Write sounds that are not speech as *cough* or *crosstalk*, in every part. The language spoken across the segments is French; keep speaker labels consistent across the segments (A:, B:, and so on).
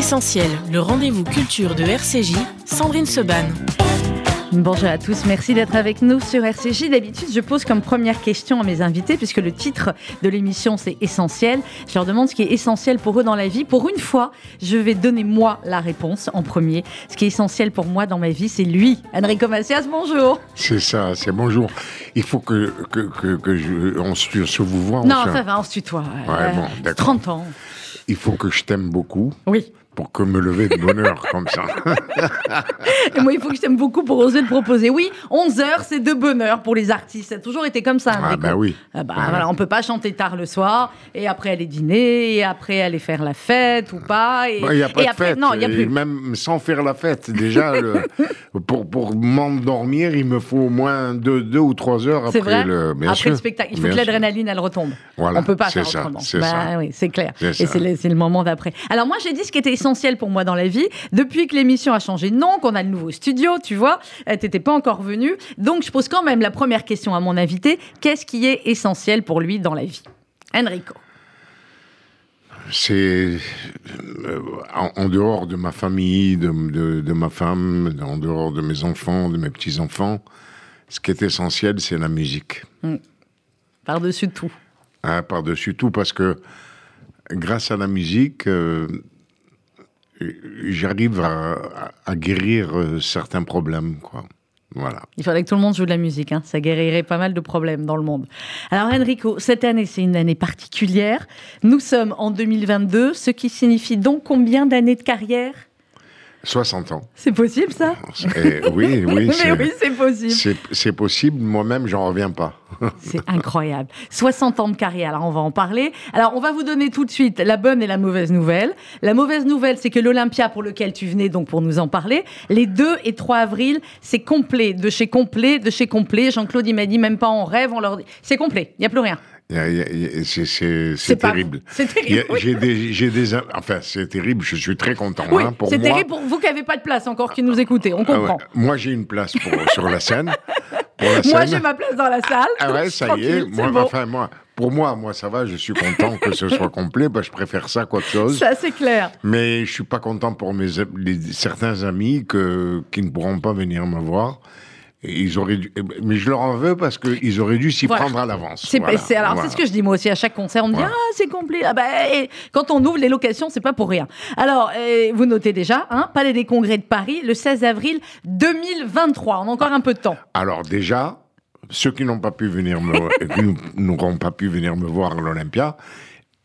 A: Essentiel, le rendez-vous culture de RCJ, Sandrine Seban.
B: Bonjour à tous, merci d'être avec nous sur RCJ. D'habitude, je pose comme première question à mes invités, puisque le titre de l'émission c'est Essentiel. Je leur demande ce qui est essentiel pour eux dans la vie. Pour une fois, je vais donner moi la réponse en premier. Ce qui est essentiel pour moi dans ma vie, c'est lui. Enrico Macias, bonjour.
C: C'est ça, c'est bonjour. Il faut que, que, que, je, on se, vous voit.
B: Non, ça va, on se tutoie.
C: Ouais, bon,
B: 30 ans.
C: Il faut que je t'aime beaucoup.
B: Oui
C: pour que me lever de bonne heure comme ça. *laughs*
B: Et moi, il faut que je t'aime beaucoup pour oser le proposer. Oui, 11 heures, c'est de bonheur pour les artistes. Ça a toujours été comme ça.
C: Ah bah oui.
B: Ah bah, voilà, on peut pas chanter tard le soir et après aller dîner et après aller faire la fête ou pas.
C: Il n'y bah, a pas de fête. Non, y a plus. Même sans faire la fête, déjà, *laughs* pour, pour m'endormir, il me faut au moins deux, deux ou trois heures après le.
B: après le spectacle, il faut que l'adrénaline elle retombe. Voilà, on peut pas faire ça, autrement. C'est bah, Oui, c'est clair. Et c'est le, le moment d'après. Alors moi, j'ai dit ce qui était essentiel pour moi dans la vie. Depuis que l'émission a changé de nom, qu'on a le nouveau studio, tu vois, euh, t'étais pas encore venu. Donc je pose quand même la première question à mon invité. Qu'est-ce qui est essentiel pour lui dans la vie? Enrico
C: c'est euh, en, dehors de ma famille, de, ma femme, en dehors de mes enfants, de mes petits-enfants, ce qui est essentiel, c'est la musique. Hmm.
B: Par-dessus tout.
C: Ah, par-dessus tout, parce que grâce à la musique, euh, j'arrive à, guérir euh, certains problèmes, quoi. Voilà.
B: Il faudrait que tout le monde joue de la musique, hein. ça guérirait pas mal de problèmes dans le monde. Alors Enrico, cette année c'est une année particulière. Nous sommes en 2022, ce qui signifie donc combien d'années de carrière?
C: 60 ans.
B: C'est possible ça
C: Oui, *laughs* oui.
B: Mais oui, c'est possible.
C: C'est possible, moi-même, j'en reviens pas. *laughs*
B: c'est incroyable. 60 ans de carrière, alors on va en parler. Alors on va vous donner tout de suite la bonne et la mauvaise nouvelle. La mauvaise nouvelle, c'est que l'Olympia pour lequel tu venais donc pour nous en parler, les 2 et 3 avril, c'est complet, de chez complet, de chez complet. Jean-Claude, il m'a dit même pas en rêve, on leur dit, c'est complet, il n'y a plus rien.
C: C'est terrible.
B: C'est terrible.
C: J'ai des, des, enfin, c'est terrible. Je suis très content.
B: Oui,
C: hein,
B: c'est terrible pour vous qui n'avez pas de place encore, qui nous écoutez. On ah comprend.
C: Moi, j'ai une place pour, sur la scène.
B: moi, j'ai ma place dans la salle.
C: Ah ouais, ça y est. Moi, enfin, moi, pour moi, moi, ça va. Je suis content que ce soit complet. Bah, je préfère ça qu'autre chose.
B: Ça, c'est clair.
C: Mais je suis pas content pour mes certains amis que, qui ne pourront pas venir me voir ils auraient dû, eh mais je leur en veux parce qu'ils auraient dû s'y prendre à l'avance.
B: C'est alors c'est ce que je dis moi aussi à chaque concert. On me dit ah c'est complet. Ah bah, quand on ouvre les locations c'est pas pour rien. Alors eh, vous notez déjà, hein, Palais des Congrès de Paris le 16 avril 2023. On a encore un peu de temps.
C: Alors déjà ceux qui n'ont pas pu venir me, *laughs* n'auront pas pu venir me voir à l'Olympia,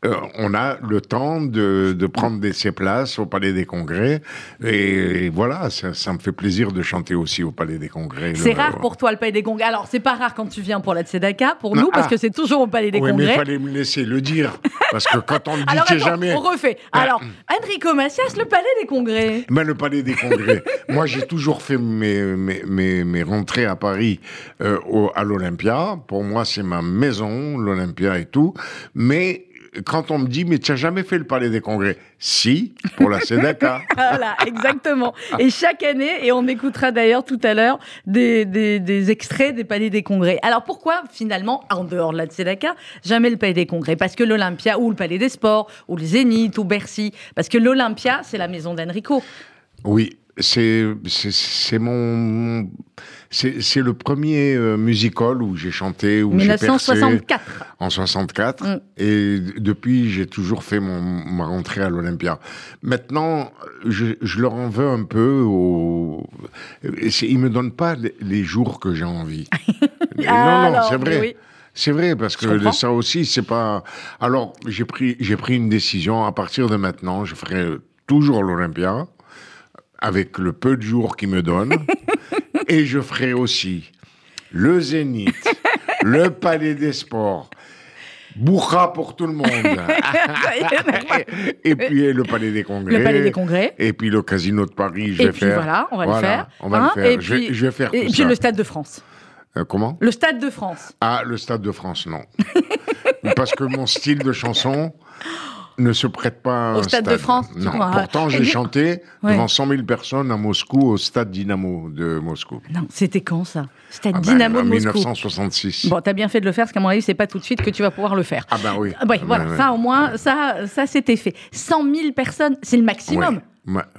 C: euh, on a le temps de, prendre des, ses places au Palais des Congrès. Et, voilà, ça, me fait plaisir de chanter aussi au Palais des Congrès.
B: C'est rare pour toi le Palais des Congrès. Alors, c'est pas rare quand tu viens pour la Tzedaka, pour nous, parce ah. que c'est toujours au Palais des oui, Congrès.
C: mais il fallait me laisser le dire. Parce que quand on le *laughs* dit, jamais.
B: On refait. Alors, Enrico Macias, le Palais des Congrès.
C: Mais le Palais des Congrès. *laughs* Moi, j'ai toujours fait mes, mes, mes, rentrées à Paris euh, à l'Olympia. Pour moi, c'est ma maison, l'Olympia et tout. Mais quand on me dit, mais tu n'as jamais fait le Palais des Congrès? Si, pour la Sédaka. *laughs*
B: voilà, exactement. Et chaque année, et on écoutera d'ailleurs tout à l'heure des, des, extraits des Palais des Congrès. Alors pourquoi, finalement, en dehors de la Tzedaka, jamais le Palais des Congrès? Parce que l'Olympia, ou le Palais des Sports, ou le Zénith, ou Bercy. Parce que l'Olympia, c'est la maison d'Enrico.
C: Oui, c'est mon c'est le premier euh, musical où j'ai chanté où
B: 1964
C: en 64 mm. et depuis j'ai toujours fait mon ma rentrée à l'Olympia. Maintenant je, je, leur en veux un peu au ils me donnent pas les, jours que j'ai envie. *laughs* non non, c'est vrai. C'est vrai parce que ça aussi c'est pas alors j'ai pris j'ai pris une décision à partir de maintenant je ferai toujours l'Olympia avec le peu de jours qu'ils me donnent. *laughs* et je ferai aussi le Zénith, *laughs* le Palais des Sports, Bourra pour tout le monde. *laughs* et puis le Palais des Congrès.
B: Le Palais des Congrès.
C: Et puis le Casino de Paris, je
B: et
C: vais
B: puis
C: faire.
B: Voilà, on va le faire.
C: On va le hein, faire. Et puis, je, vais, faire tout
B: et puis le Stade de France.
C: Euh, comment?
B: Le Stade de France.
C: Ah, le Stade de France, non. Parce que mon style de chanson, ne se prête pas
B: au stade, de France.
C: Non. Pourtant, j'ai chanté devant 100 000 personnes à Moscou, au stade Dynamo de Moscou.
B: Non, c'était quand ça? Stade ah ben, Dynamo de Moscou.
C: 1966.
B: Bon, t'as bien fait de le faire, parce qu'à mon avis, c'est pas tout de suite que tu vas pouvoir le faire.
C: Ah ben oui.
B: Ah ben, voilà, ça au moins, ça, ça c'était fait. 100 000 personnes, c'est le maximum.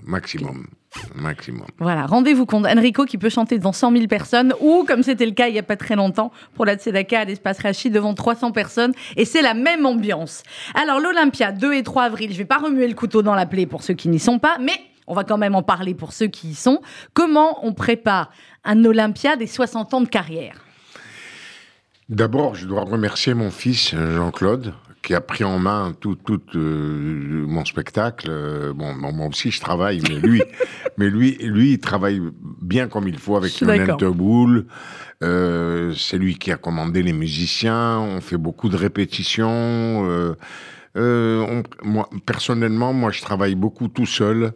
C: maximum. Maximum.
B: Voilà, rendez-vous compte. Enrico qui peut chanter devant 100 000 personnes ou, comme c'était le cas il n'y a pas très longtemps, pour la Tzedaka à l'espace Rachid devant 300 personnes. Et c'est la même ambiance. Alors, l'Olympia, 2 et 3 avril, je ne vais pas remuer le couteau dans la plaie pour ceux qui n'y sont pas, mais on va quand même en parler pour ceux qui y sont. Comment on prépare un Olympia des 60 ans de carrière?
C: D'abord, je dois remercier mon fils Jean-Claude, qui a pris en main tout, tout euh, mon spectacle. Euh, bon, moi aussi, je travaille, mais lui, *laughs* mais lui, lui, il travaille bien comme il faut avec Lionel Teboul. Euh, c'est lui qui a commandé les musiciens. On fait beaucoup de répétitions. moi, personnellement, moi, je travaille beaucoup tout seul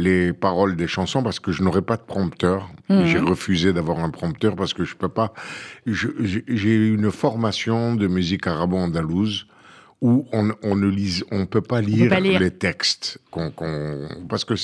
C: les paroles des chansons parce que je n'aurais pas de prompteur. Mmh. J'ai refusé d'avoir un prompteur parce que je peux pas. J'ai une formation de musique arabo-andalouse où on, on, ne lise, on peut pas lire, les textes, parce que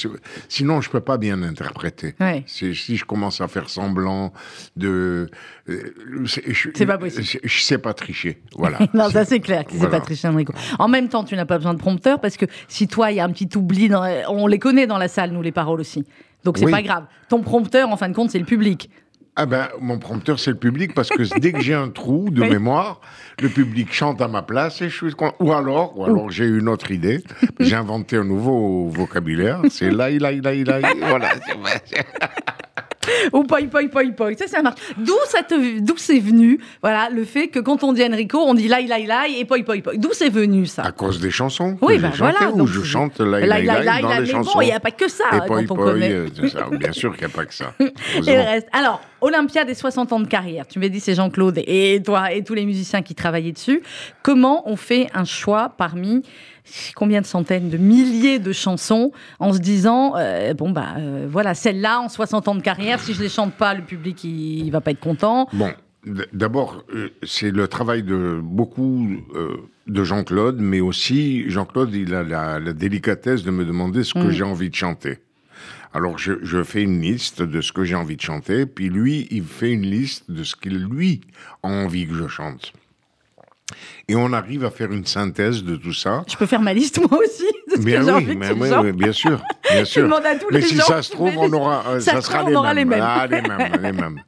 C: sinon je peux pas bien interpréter. Si je commence à faire semblant de,
B: euh, c'est pas possible.
C: Je, sais pas tricher, voilà. *laughs*
B: non, ça c'est clair, tu sais pas tricher, Enrico. En même temps, tu n'as pas besoin de prompteur parce que si toi il y a un petit oubli, dans, on les connaît dans la salle, nous les paroles aussi. Donc c'est pas grave. Ton prompteur, en fin de compte, c'est le public.
C: Ah ben, mon prompteur, c'est le public, parce que dès que j'ai un trou de mémoire, le public chante à ma place et je suis... Ou alors, ou alors j'ai une autre idée, j'ai inventé un nouveau vocabulaire, c'est là, là, là, là, voilà.
B: Ou poi, poi, poi, poi. Ça, ça marche. D'où d'où c'est venu, voilà, le fait que quand on dit Enrico, on dit lai, lai, lai et poi, poi, poi. D'où c'est venu, ça?
C: À cause des chansons.
B: Oui, ben voilà.
C: Où je chante lai, lai, lai, dans les chansons.
B: il n'y a pas que ça,
C: et
B: quand on connaît.
C: Euh, bien sûr qu'il n'y a pas que ça. *laughs*
B: et le reste. Alors, Olympia des 60 ans de carrière. Tu m'as dit c'est Jean-Claude et toi et tous les musiciens qui travaillaient dessus. Comment on fait un choix parmi combien de centaines, de milliers de chansons en se disant euh, bon bah euh, voilà celle-là en 60 ans de carrière, si je les chante pas, le public il, va pas être content.
C: Bon, d'abord euh, c'est le travail de beaucoup de Jean-Claude, mais aussi Jean-Claude il a la, délicatesse de me demander ce que mm. j'ai envie de chanter. Alors je, je, fais une liste de ce que j'ai envie de chanter, puis lui il fait une liste de ce qu'il lui a envie que je chante. Et on arrive à faire une synthèse de tout ça.
B: Je peux faire ma liste moi aussi de ce bien, oui, mais
C: oui, bien sûr, bien sûr.
B: mais
C: si ça se trouve, on aura, euh, ça, sera
B: les, mêmes. les, mêmes.
C: Ah, les mêmes. les mêmes.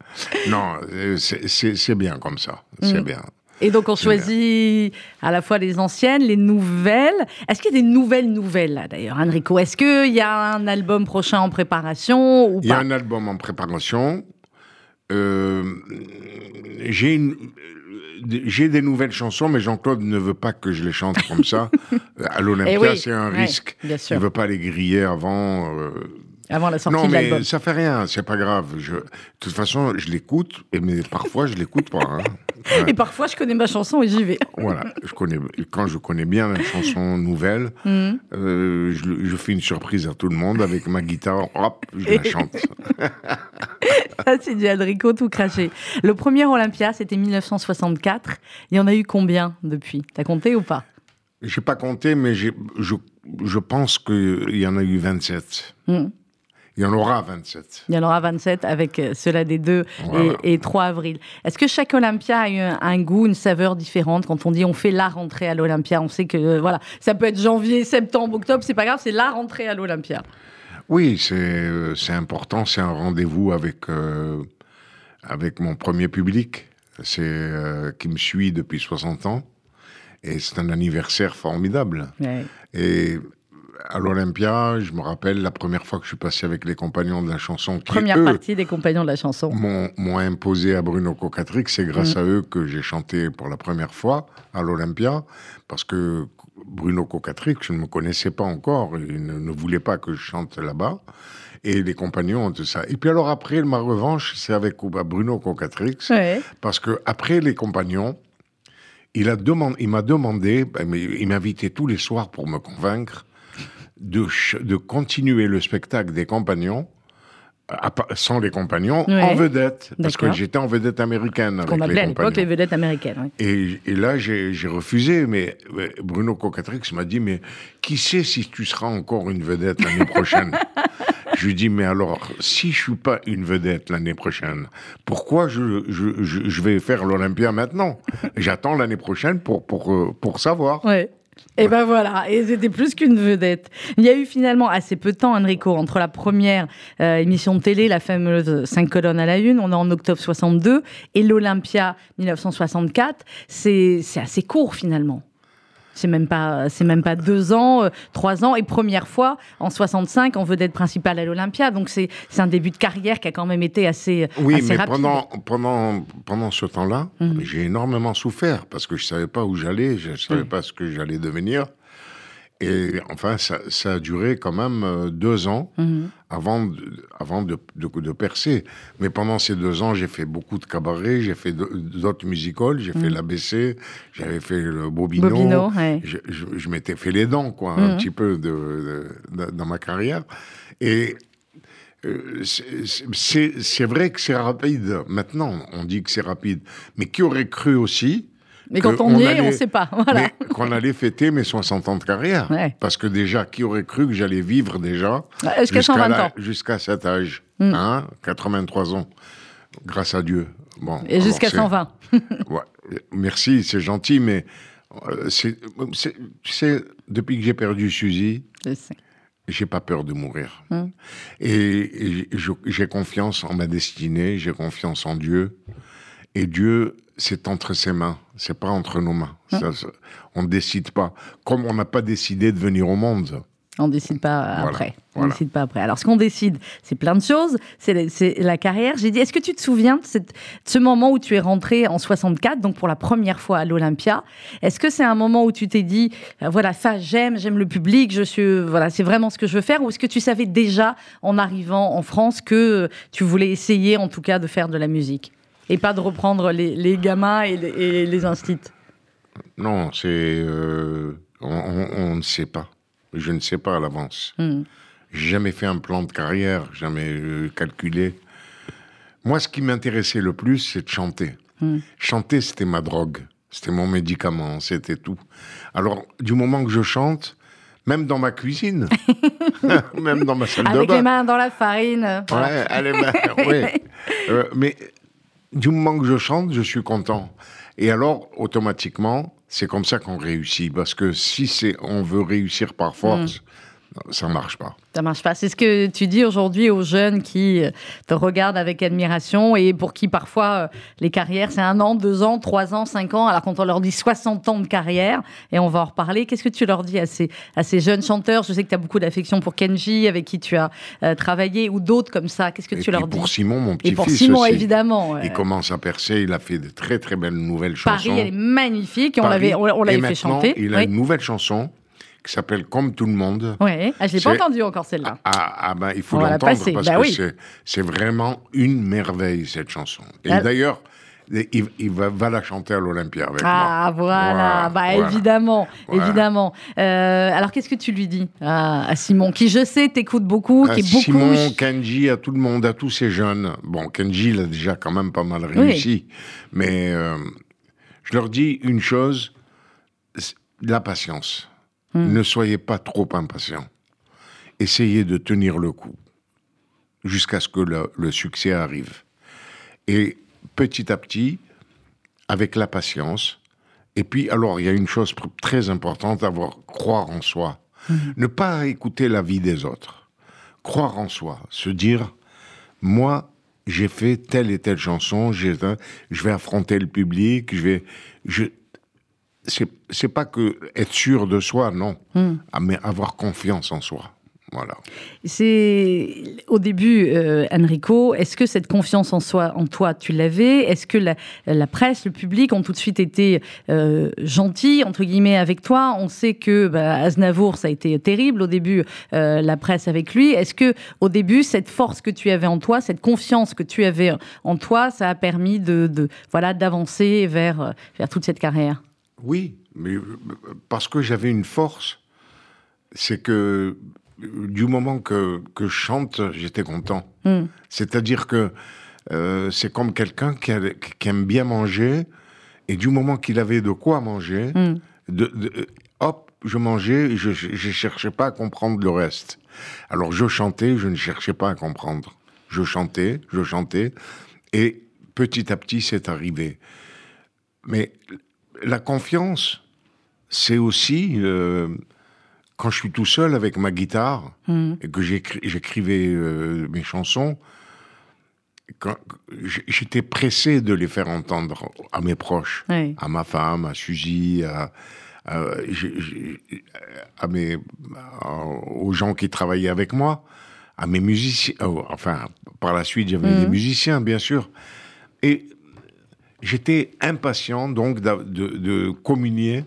C: Non, euh, c'est bien comme ça. C'est mm. bien.
B: Et donc on choisit à la fois les anciennes, les nouvelles. Est-ce qu'il y a des nouvelles nouvelles là d'ailleurs, Enrico? Est-ce qu'il y a un album prochain en préparation ou
C: Il y a un album en préparation. Euh, j'ai une j'ai des nouvelles chansons, mais Jean-Claude ne veut pas que je les chante comme ça. *laughs* à l'Olympia, eh c'est un risque. Il ne veut pas les griller avant. Euh,
B: avant la sortie de l'album.
C: Non, mais ça fait rien, c'est pas grave. Je... De toute façon, je l'écoute, mais parfois, je l'écoute pas. Hein. *laughs*
B: Et parfois, je connais ma chanson et j'y vais. *laughs*
C: Voilà, je connais... quand je connais bien la chanson nouvelle, mhm. euh, je, fais une surprise à tout le monde avec ma guitare, hop, je la chante. *laughs*
B: ça, c'est du Adrico tout craché. Le premier Olympia, c'était 1964. Il y en a eu combien depuis? T'as compté ou pas?
C: J'ai pas compté, mais je, je pense qu'il y en a eu 27. Il y en aura 27.
B: Il y en aura 27 avec euh, cela des 2 et, 3 avril. Est-ce que chaque Olympia a eu un, goût, une saveur différente Quand on dit on fait la rentrée à l'Olympia, on sait que euh, voilà, ça peut être janvier, septembre, octobre, c'est pas grave, c'est la rentrée à l'Olympia.
C: Oui, c'est euh, important, c'est un rendez-vous avec, avec mon premier public, c'est qui me suit depuis 60 ans. Et c'est un anniversaire formidable. Et à l'Olympia, je me rappelle la première fois que je suis passé avec les compagnons de la chanson.
B: Première partie des compagnons de la chanson.
C: M'ont imposé à Bruno Cocatrix. C'est grâce mm. à eux que j'ai chanté pour la première fois à l'Olympia. Parce que Bruno Cocatrix, je ne me connaissais pas encore. Il ne, voulait pas que je chante là-bas. Et les compagnons ont tout ça. Et puis alors après, ma revanche, c'est avec Bruno Cocatrix. Parce que après les compagnons, il m'a demandé, ben, il m'invitait tous les soirs pour me convaincre de, de continuer le spectacle des compagnons sans les compagnons, en vedette. Parce que j'étais en vedette américaine.
B: Qu'on appelait à l'époque les vedettes américaines.
C: Et, là, j'ai refusé, mais Bruno Cocatrix m'a dit, mais qui sait si tu seras encore une vedette l'année prochaine? *laughs* Je lui dis, mais alors, si je suis pas une vedette l'année prochaine, pourquoi je, je, je, vais faire l'Olympia maintenant? J'attends l'année prochaine pour, pour, euh, pour savoir.
B: Ouais. Et ben voilà, et c'était plus qu'une vedette. Il y a eu finalement assez peu de temps, Enrico, entre la première euh, émission de télé, la fameuse 5 colonnes à la une, on est en octobre 62, et l'Olympia 1964. C'est assez court finalement. C'est même pas, c'est même pas deux ans, euh, trois ans, et première fois en 65 en vedette principale à l'Olympia. Donc c'est, c'est un début de carrière qui a quand même été assez,
C: oui,
B: mais
C: pendant pendant pendant ce temps-là, mmh. j'ai énormément souffert parce que je savais pas où j'allais, je savais pas ce que j'allais devenir. Et enfin, ça, ça, a duré quand même euh, deux ans mhm. avant, de, avant de, de, percer. Mais pendant ces deux ans, j'ai fait beaucoup de cabarets, j'ai fait d'autres musicals, j'ai fait mhm. l'ABC, j'avais fait le Bobino. Bobino je, je, m'étais fait les dents, quoi, un mhm. petit peu dans ma carrière. Et euh, c'est vrai que c'est rapide. Maintenant, on dit que c'est rapide. Mais qui aurait cru aussi
B: mais quand on, y est, on ne sait pas. *laughs* Voilà.
C: Qu'on allait fêter mes 60 ans de carrière. Parce que déjà, qui aurait cru que j'allais vivre déjà
B: jusqu'à 120 ans
C: Jusqu'à cet âge. Mm. Hein, 83 ans. Grâce à Dieu.
B: Bon, Et jusqu'à 120. *laughs*
C: ouais, merci, c'est gentil, mais euh, c'est, tu sais, depuis que j'ai perdu Suzy, j'ai pas peur de mourir. Mm. Et, et j'ai confiance en ma destinée, j'ai confiance en Dieu. Et Dieu, c'est entre ses mains, c'est pas entre nos mains. Hein on ne décide pas. Comme on n'a pas décidé de venir au monde.
B: On décide pas après. On décide pas après. Alors, ce qu'on décide, c'est plein de choses. C'est la carrière. J'ai dit, est-ce que tu te souviens de, ce moment où tu es rentré en 64, donc pour la première fois à l'Olympia? Est-ce que c'est un moment où tu t'es dit, euh, voilà, ça, j'aime, j'aime le public, je suis, voilà, c'est vraiment ce que je veux faire? Ou est-ce que tu savais déjà, en arrivant en France, que tu voulais essayer, en tout cas, de faire de la musique? Et pas de reprendre les, gamins et les, et
C: Non, c'est. Euh, on, ne sait pas. Je ne sais pas à l'avance. Hmm. J'ai jamais fait un plan de carrière, jamais euh, calculé. Moi, ce qui m'intéressait le plus, c'est de chanter. Hmm. Chanter, c'était ma drogue. C'était mon médicament, c'était tout. Alors, du moment que je chante, même dans ma cuisine, *laughs* *laughs* même dans ma salle de bain.
B: Avec les mains dans la farine.
C: Ouais, allez, *laughs* oui. Euh, mais du moment que je chante, je suis content. Et alors, automatiquement, c'est comme ça qu'on réussit. Parce que si on veut réussir par force, mm. Ça marche pas.
B: Ça marche pas. C'est ce que tu dis aujourd'hui aux jeunes qui euh, te regardent avec admiration et pour qui parfois euh, les carrières, c'est un an, deux ans, trois ans, cinq ans. Alors quand on leur dit 60 ans de carrière, et on va en reparler, qu'est-ce que tu leur dis à ces, à ces jeunes chanteurs? Je sais que tu as beaucoup d'affection pour Kenji, avec qui tu as euh, travaillé, ou d'autres comme ça. Qu'est-ce que tu leur dis
C: Pour Simon, mon petit-fils.
B: Et pour Simon, évidemment.
C: Il commence à percer, il a fait de très très belles nouvelles chansons.
B: Paris, elle est magnifique, on l'avait on, l'avait fait chanter.
C: Il a une nouvelle chanson qui s'appelle Comme tout le monde.
B: Oui, ah, je l'ai pas entendu encore celle-là.
C: Ah, ah ben, il faut l'entendre parce bah que c'est vraiment une merveille cette chanson. Et d'ailleurs, il, va, la chanter à l'Olympia avec
B: ah, moi. Voilà, bah évidemment, évidemment. Euh, alors qu'est-ce que tu lui dis à, Simon, qui je sais t'écoute beaucoup, qui est beaucoup.
C: Simon, Kenji, à tout le monde, à tous ces jeunes. Bon, Kenji il a déjà quand même pas mal réussi, mais euh, je leur dis une chose la patience. Hmm. Ne soyez pas trop impatient. Essayez de tenir le coup jusqu'à ce que le, succès arrive. Et petit à petit, avec la patience, et puis alors il y a une chose très importante, avoir croire en soi. Hmm. Ne pas écouter la vie des autres. Croire en soi, se dire, moi, j'ai fait telle et telle chanson, je vais affronter le public, je vais, je, c'est pas que être sûr de soi, non, hmm. ah, mais avoir confiance en soi. Voilà.
B: C'est au début, euh, Enrico. Est-ce que cette confiance en soi, en toi, tu l'avais? Est-ce que la, presse, le public ont tout de suite été euh, gentils entre guillemets avec toi? On sait que bah, Aznavour, ça a été terrible au début, euh, la presse avec lui. Est-ce que au début, cette force que tu avais en toi, cette confiance que tu avais en toi, ça a permis de, de voilà d'avancer vers vers toute cette carrière?
C: Oui, mais parce que j'avais une force, c'est que
D: du moment que, que je chante, j'étais content. Hmm. C'est-à-dire que euh, c'est comme quelqu'un qui, aime bien manger, et du moment qu'il avait de quoi manger, hmm. de, hop, je mangeais, je ne cherchais pas à comprendre le reste. Alors je chantais, je ne cherchais pas à comprendre. Je chantais, je chantais, et petit à petit c'est arrivé. Mais la confiance, c'est aussi euh, quand je suis tout seul avec ma guitare hmm. et que j'écrivais euh, mes chansons, j'étais pressé de les faire entendre à mes proches, à ma femme, à Suzy, à, mes, aux gens qui travaillaient avec moi, à mes musiciens. Oh, enfin, par la suite, j'avais des hmm. musiciens, bien sûr. Et j'étais impatient donc de, de, communier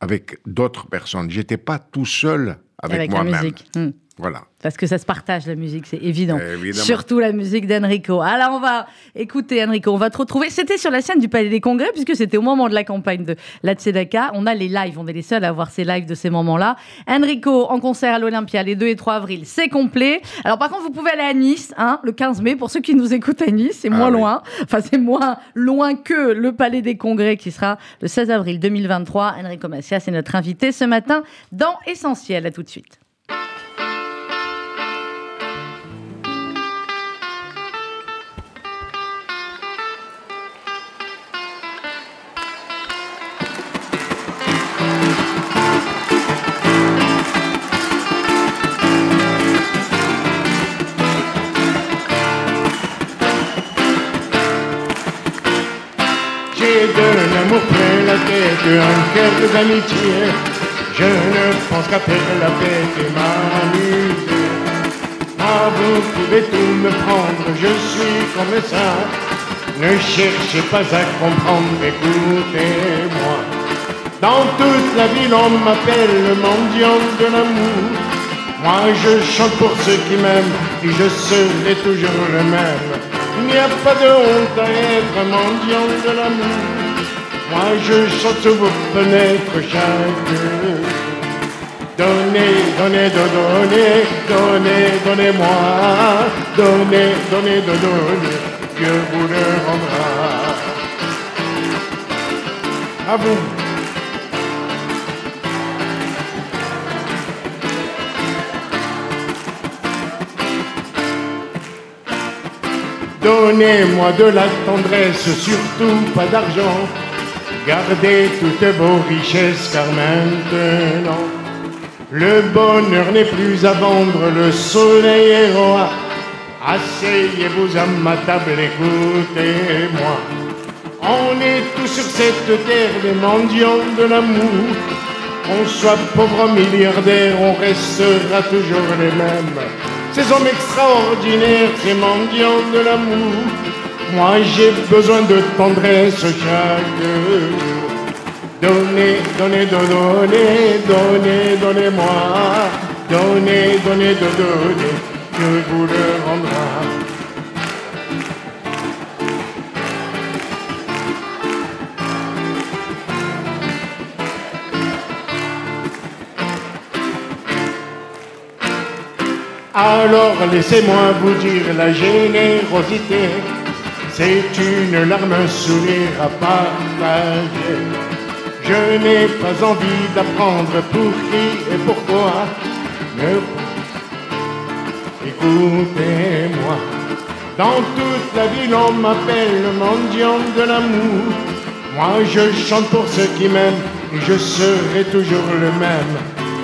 D: avec d'autres personnes. J'étais pas tout seul avec, moi-même. Hmm. Voilà.
B: Parce que ça se partage la musique, c'est évident. Surtout la musique d'Enrico. Alors on va écouter Enrico, on va te retrouver. C'était sur la scène du Palais des Congrès, puisque c'était au moment de la campagne de la Tzedaka. On a les lives, on est les seuls à avoir ces lives de ces moments-là. Enrico en concert à l'Olympia les 2 et 3 avril, c'est complet. Alors par contre, vous pouvez aller à Nice, hein, le 15 mai, pour ceux qui nous écoutent à Nice, c'est moins ah loin. Enfin, c'est moins loin que le Palais des Congrès qui sera le 16 avril 2023. Enrico Macias est notre invité ce matin dans Essentiel. À tout de suite.
C: Un cœur d'amitié. Je ne pense qu'à et m'amuser. Ah, vous pouvez tout me prendre, je suis comme ça. Ne cherchez pas à comprendre, écoutez-moi. Dans toute la ville, on m'appelle le mendiant de l'amour. Moi, je chante pour ceux qui m'aiment et je serai toujours le même. Il n'y a pas de honte à être mendiant de l'amour. Moi je chante vos fenêtres chaque Donnez, donnez, donnez, donnez, donnez-moi. Donnez, donnez, donnez, Dieu vous le rendra. À vous. Donnez-moi de la tendresse, surtout pas d'argent. Gardez toutes vos richesses car maintenant le bonheur n'est plus à vendre, le soleil est roi. Asseyez-vous à ma table, écoutez-moi. On est tous sur cette terre des mendiants de l'amour. Qu'on soit pauvre milliardaire, on restera toujours les mêmes. Ces hommes extraordinaires, ces mendiants de l'amour moi j'ai besoin de tendresse chaque jour. Donnez, donnez, donnez, donnez, donnez-moi. Donnez, donnez, donnez, je vous le rendra. Alors laissez-moi vous dire la générosité c'est une larme, sourire à partager. Je n'ai pas envie d'apprendre pour qui et pourquoi. Mais écoutez-moi. Dans toute la ville, on m'appelle le mendiant de l'amour. Moi, je chante pour ceux qui m'aiment et je serai toujours le même.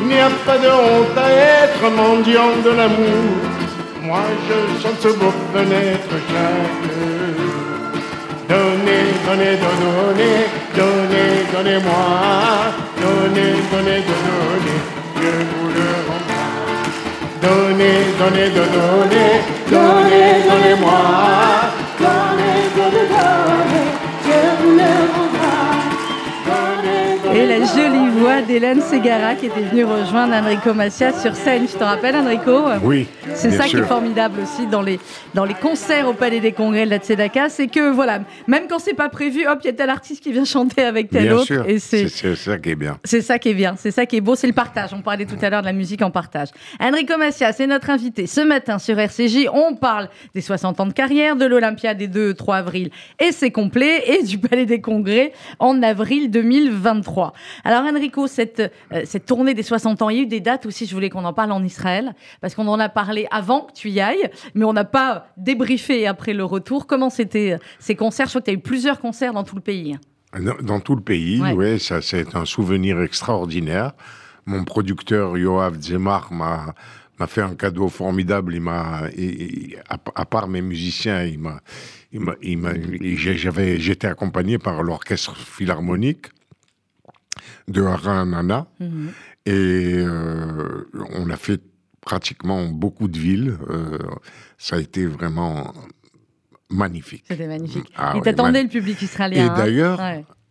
C: Il n'y a pas de honte à être mendiant de l'amour. Moi, je chante sur vos fenêtres Donnez, donnez, donnez, donnez, donnez-moi. Donnez, donnez, donnez, je vous le rendrai. Donnez, donnez, donnez, donnez, donnez-moi. Donnez, donnez, donnez, je vous le rendrai.
B: Et la jolie voix d'Hélène Segara qui était venue rejoindre Enrico Macias sur scène. Je te rappelle, Enrico?
C: Oui.
B: C'est ça qui est formidable aussi dans les, dans les concerts au Palais des Congrès de la Tzedaka, c'est que voilà, même quand c'est pas prévu, hop, il y a tel artiste qui vient chanter avec tel autre.
C: Et c'est ça qui est bien.
B: C'est ça qui est bien, c'est ça qui est beau, c'est le partage. On parlait tout à l'heure de la musique en partage. Enrico Macias c'est notre invité ce matin sur RCJ. On parle des 60 ans de carrière, de l'Olympia des 2-3 avril et c'est complet, et du Palais des Congrès en avril 2023. Alors Enrico, cette, euh, cette tournée des 60 ans, il y a eu des dates aussi, je voulais qu'on en parle en Israël, parce qu'on en a parlé avant que tu y ailles, mais on n'a pas débriefé après le retour. Comment c'était euh, ces concerts? Je crois que tu as eu plusieurs concerts dans tout le pays.
C: Dans, tout le pays, oui, ça c'est un souvenir extraordinaire. Mon producteur Yoav Zemar m'a m'a fait un cadeau formidable. Il m'a, à, part mes musiciens, il m'a, j'avais, j'étais accompagné par l'orchestre philharmonique de Haranana. Mhm. Et euh, on a fait pratiquement beaucoup de villes. Euh, ça a été vraiment magnifique.
B: C'était magnifique. Ah, Il t'attendait le public israélien.
C: Et hein. d'ailleurs,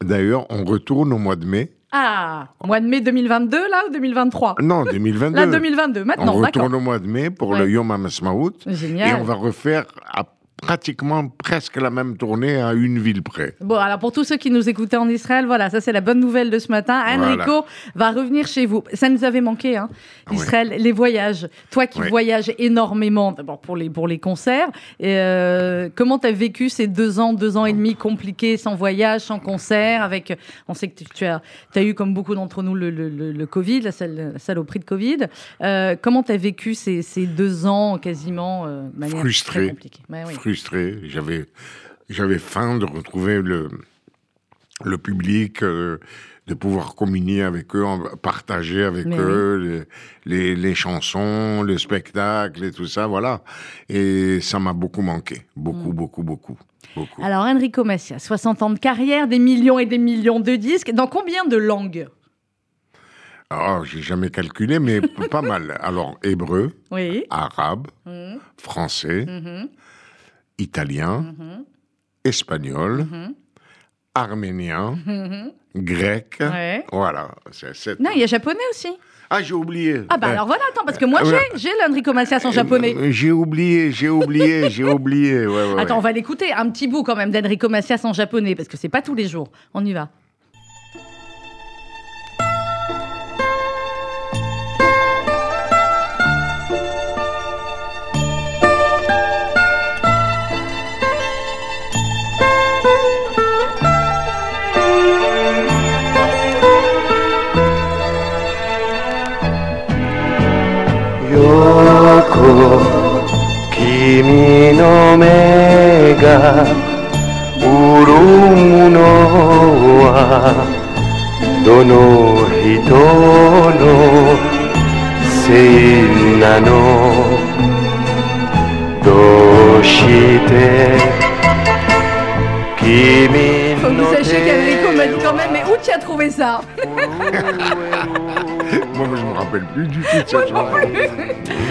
C: d'ailleurs, on retourne au mois de mai.
B: Ah, mois de mai 2022 là ou 2023
C: Non, 2022. *laughs*
B: là 2022, maintenant.
C: On retourne au mois de mai pour le Yom HaMasmaout.
B: Génial.
C: Et on va refaire à pratiquement presque la même tournée à une ville près.
B: Bon, alors pour tous ceux qui nous écoutaient en Israël, voilà, ça c'est la bonne nouvelle de ce matin. Enrico va revenir chez vous. Ça nous avait manqué, hein, Israël, les voyages. Toi qui voyages énormément, d'abord pour les, pour les concerts, et, euh, comment tu as vécu ces deux ans, deux ans et demi compliqués, sans voyage, sans concert, avec, on sait que tu as, as eu comme beaucoup d'entre nous le, le, le, Covid, la, saloperie de Covid. Euh, comment tu as vécu ces, ces, deux ans quasiment euh, de manière
C: Frustré.
B: très compliquée
C: frustré. J'avais, j'avais faim de retrouver le, le public, euh, de pouvoir communier avec eux, partager avec eux les, les, chansons, le spectacle et tout ça, voilà. Et ça m'a beaucoup manqué, beaucoup, mm. beaucoup, beaucoup, beaucoup.
B: Alors Enrico Messia, 60 ans de carrière, des millions et des millions de disques, dans combien de langues?
C: Alors, j'ai jamais calculé, mais *laughs* pas mal. Alors, hébreu,
B: oui.
C: arabe, mm. français, mm-hmm italien, mhm. espagnol, mhm. arménien, mhm. grec. Voilà.
B: Non, il y a japonais aussi.
C: Ah, j'ai oublié.
B: Ah, bah alors voilà, attends, parce que moi euh, j'ai, j'ai l'Enrico Macias en japonais.
C: Euh, j'ai oublié, j'ai oublié, *laughs* j'ai oublié.
B: attends, on va l'écouter, un petit bout quand même d'Enrico Macias en japonais, parce que c'est pas tous les jours. On y va.
E: Kimi no mega Uru no wa Dono hito no nano Doshite. Kimi
B: Faut que vous sachiez qu'Enrico m'a dit quand même Mais où tu as trouvé ça? *laughs*
C: Oh, moi, je me rappelle plus du tout de cette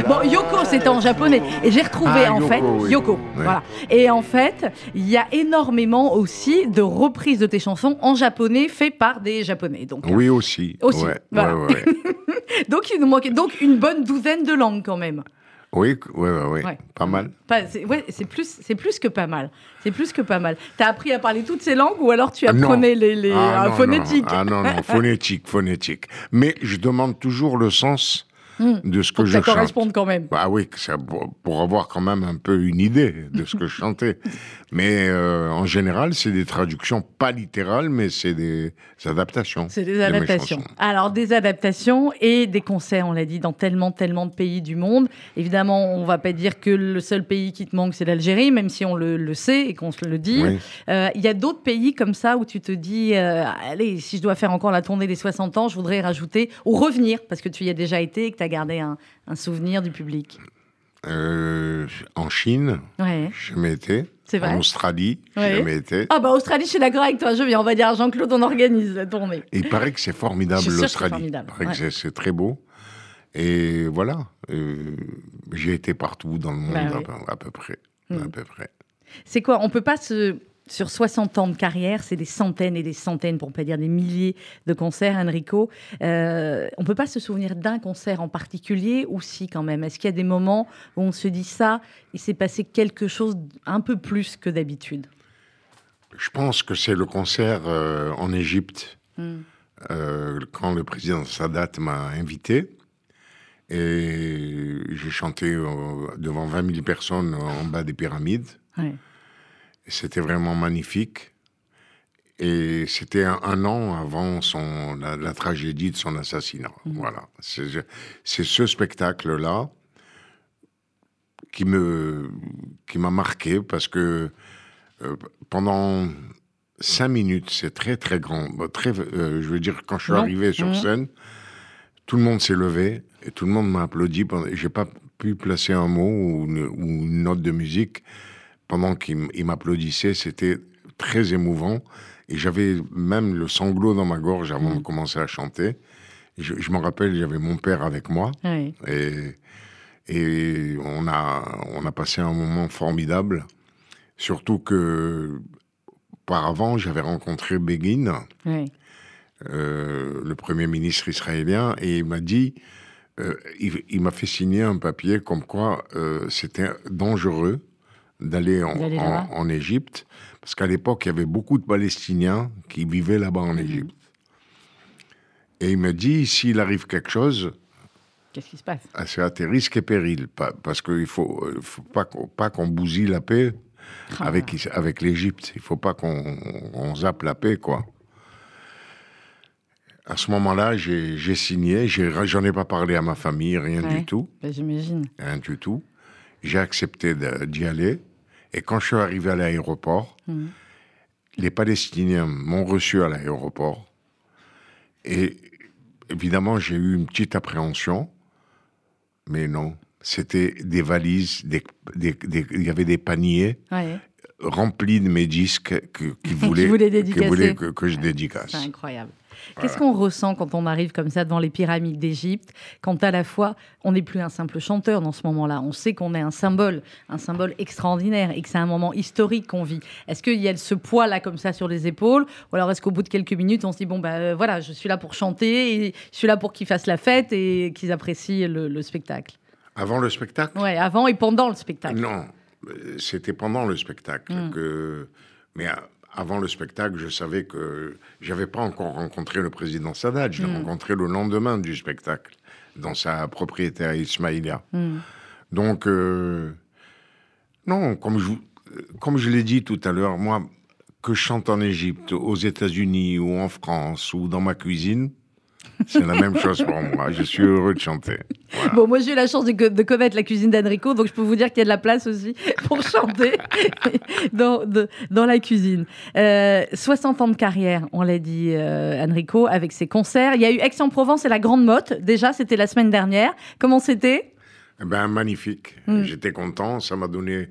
B: Bon, Yoko, c'était en japonais. Et j'ai retrouvé, ah, en fait, Yoko. Voilà. Et en fait, il y a énormément aussi de reprises de tes chansons en japonais faites par des japonais. Donc,
C: oui, aussi.
B: Aussi. Voilà. *laughs* donc, il nous manquait donc une bonne douzaine de langues quand même.
C: Oui, oui, oui, ouais. pas mal.
B: c'est plus, c'est plus que pas mal. C'est plus que pas mal. T'as appris à parler toutes ces langues ou alors tu apprenais les, les ah, phonétiques
C: Ah non, non, phonétique, phonétique. Mais je demande toujours le sens *laughs* Hmm. de ce que je
B: ça
C: chante.
B: corresponde quand même.
C: Bah oui, ça, pour, avoir quand même un peu une idée de ce que je *laughs* chantais. Mais euh, en général, c'est des traductions pas littérales, mais c'est des adaptations.
B: C'est des adaptations. Alors des adaptations et des concerts, on l'a dit, dans tellement, tellement de pays du monde. Évidemment, on va pas dire que le seul pays qui te manque, c'est l'Algérie, même si on le, sait et qu'on se le dit. Euh, il y a d'autres pays comme ça où tu te dis, euh, allez, si je dois faire encore la tournée des 60 ans, je voudrais rajouter ou revenir, parce que tu y as déjà été et que tu garder un, souvenir du public
C: euh, En Chine, ouais. jamais été.
B: C'est vrai.
C: En Australie, ouais. jamais été.
B: Ah bah Australie, je suis d'accord avec toi. Je viens, on va dire Jean-Claude, on organise la tournée.
C: il paraît que c'est formidable l'Australie. Il paraît que c'est très beau. Et voilà, euh, j'ai été partout dans le monde bah à, peu près, à peu près.
B: C'est quoi? On peut pas se Sur 60 ans de carrière, c'est des centaines et des centaines, pour ne pas dire des milliers de concerts, Enrico. Euh, on ne peut pas se souvenir d'un concert en particulier, ou si quand même Est-ce qu'il y a des moments où on se dit ça, il s'est passé quelque chose un peu plus que d'habitude?
C: Je pense que c'est le concert euh, en Égypte, hmm. euh, quand le président Sadat m'a invité. Et j'ai chanté devant 20 000 personnes en bas des pyramides. C'était vraiment magnifique. Et c'était un, an avant son, la, tragédie de son assassinat. Mhm. Voilà. C'est ce spectacle-là qui me qui m'a marqué parce que euh, pendant cinq minutes, c'est très très grand. Très, euh, je veux dire, quand je suis arrivé sur mhm. scène, tout le monde s'est levé et tout le monde m'a applaudi. J'ai pas pu placer un mot ou une note de musique pendant qu'il m'applaudissait, c'était très émouvant. Et j'avais même le sanglot dans ma gorge avant de mm. commencer à chanter. Je, me rappelle, j'avais mon père avec moi. Et, et on, a, on a passé un moment formidable. Surtout que, auparavant, j'avais rencontré Begin, euh, le premier ministre israélien, et il m'a dit, euh, il, m'a fait signer un papier comme quoi euh, c'était dangereux d'aller en, Égypte, parce qu'à l'époque, il y avait beaucoup de Palestiniens qui vivaient là-bas en mhm. Égypte. Et il me dit, s'il arrive quelque chose...
B: Qu'est-ce qui se passe?
C: ah, C'est à tes risques et périls, parce qu'il ne faut, euh, faut pas, pas qu'on bousille la paix ah. avec, avec l'Égypte. Il ne faut pas qu'on zappe la paix, quoi. À ce moment-là, j'ai signé, j'en ai, pas parlé à ma famille, rien du tout.
B: Ben, j'imagine.
C: Rien du tout. J'ai accepté d'y aller. Et quand je suis arrivé à l'aéroport, hmm. les Palestiniens m'ont reçu à l'aéroport. Et évidemment, j'ai eu une petite appréhension. Mais non, c'était des valises, il y avait des paniers remplis de mes disques que, qui *laughs* voulaient, que, que, je dédicace.
B: C'est incroyable. Qu'est-ce qu'on ressent quand on arrive comme ça devant les pyramides d'Égypte, quand à la fois on n'est plus un simple chanteur dans ce moment-là, on sait qu'on est un symbole, un symbole extraordinaire et que c'est un moment historique qu'on vit. Est-ce qu'il y a ce poids-là comme ça sur les épaules ou alors est-ce qu'au bout de quelques minutes on se dit bon ben euh, voilà, je suis là pour chanter et je suis là pour qu'ils fassent la fête et qu'ils apprécient le, spectacle?
C: Avant le spectacle?
B: Ouais, avant et pendant le spectacle.
C: Non, euh, c'était pendant le spectacle hmm. que mais avant le spectacle, je savais que j'avais pas encore rencontré le président Sadat. Je l'ai hmm. rencontré le lendemain du spectacle, dans sa propriété à Ismaïlia. Hmm. Donc, euh, non, comme je, comme je l'ai dit tout à l'heure, moi, que je chante en Égypte, aux États-Unis ou en France ou dans ma cuisine, c'est la même chose pour moi. Je suis heureux de chanter.
B: Bon, moi j'ai eu la chance de, connaître la cuisine d'Enrico, donc je peux vous dire qu'il y a de la place aussi pour chanter *laughs* dans, dans la cuisine. 60 euh, ans de carrière, on l'a dit, euh, Enrico, avec ses concerts. Il y a eu Aix-en-Provence et la Grande Motte. Déjà, c'était la semaine dernière. Comment c'était?
C: Eh ben, Magnifique. Hmm. J'étais content. Ça m'a donné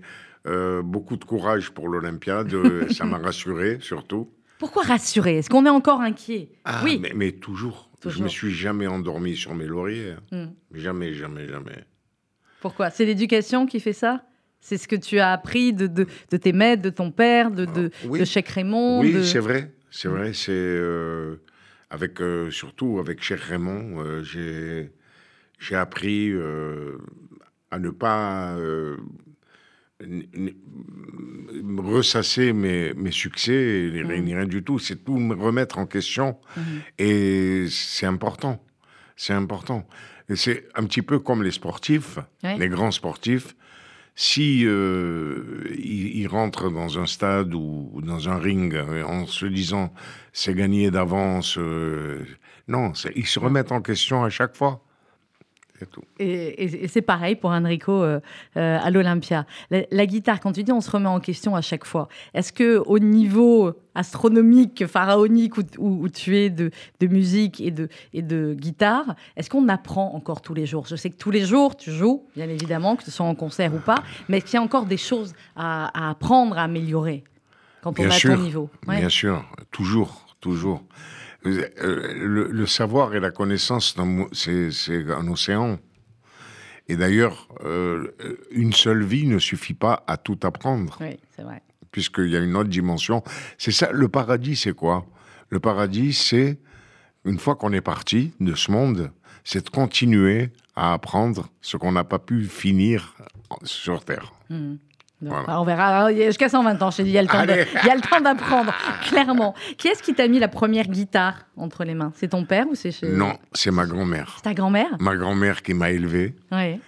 C: euh, beaucoup de courage pour l'Olympiade. *laughs* ça m'a rassuré, surtout.
B: Pourquoi rassurer Est-ce qu'on est encore inquiet?
C: Ah, Oui. Mais, toujours. Je me suis jamais endormi sur mes lauriers. Hmm. Jamais, jamais, jamais.
B: Pourquoi? C'est l'éducation qui fait ça? C'est ce que tu as appris de, de, tes maîtres, de ton père, de, de, ah, de Cheikh Raymond
C: Oui, c'est vrai. C'est vrai. C'est euh, avec euh, surtout avec Cheikh Raymond, euh, j'ai j'ai appris à ne pas ressasser mes, mes succès, ni mmh. rien du tout. C'est tout me remettre en question. Mmh. Et c'est important. C'est important. Et c'est un petit peu comme les sportifs, les grands sportifs. Si euh, ils, rentrent dans un stade ou, dans un ring euh, en se disant c'est gagné d'avance, euh, non, ils se remettent en question à chaque fois.
B: Et, c'est pareil pour Enrico euh, euh, à l'Olympia. La, guitare, quand tu dis on se remet en question à chaque fois, est-ce que au niveau astronomique, pharaonique où, tu es de, musique et de, et de guitare, est-ce qu'on apprend encore tous les jours? Je sais que tous les jours tu joues, bien évidemment, que ce soit en concert ou pas, mais est-ce qu'il y a encore des choses à, apprendre, à améliorer quand on a ton niveau?
C: Bien sûr, toujours, toujours. Euh, le, savoir et la connaissance, c'est un océan. Et d'ailleurs, euh, une seule vie ne suffit pas à tout apprendre.
B: Oui, c'est vrai.
C: puisqu'il y a une autre dimension. C'est ça, le paradis, c'est quoi? Le paradis, c'est, une fois qu'on est parti de ce monde, c'est de continuer à apprendre ce qu'on n'a pas pu finir sur Terre.
B: Hmm. On verra. Jusqu'à 120 ans, je dit, il y a le temps d'apprendre, clairement. Qui est-ce qui t'a mis la première guitare entre les mains? C'est ton père ou c'est chez...
C: Non, c'est ma grand-mère.
B: C'est ta grand-mère?
C: Ma grand-mère qui m'a élevé.
B: Oui.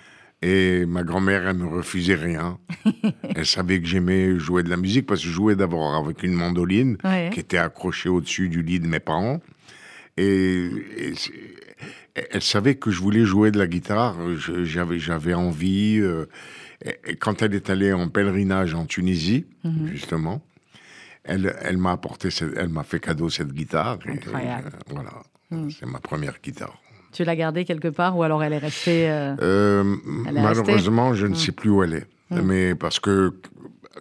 C: Et ma grand-mère, elle me refusait rien. *laughs* elle savait que j'aimais jouer de la musique parce que je jouais d'abord avec une mandoline qui était accrochée au-dessus du lit de mes parents. Et, elle savait que je voulais jouer de la guitare. J'avais, j'avais envie. Euh, et quand elle est allée en pèlerinage en Tunisie, mhm. justement, elle, elle m'a apporté, elle m'a fait cadeau cette guitare.
B: Incroyable.
C: Euh, voilà, mhm. c'est ma première guitare.
B: Tu l'as gardée quelque part ou alors elle est restée euh,
C: euh, Malheureusement, je ne mhm. sais plus où elle est. Mais parce que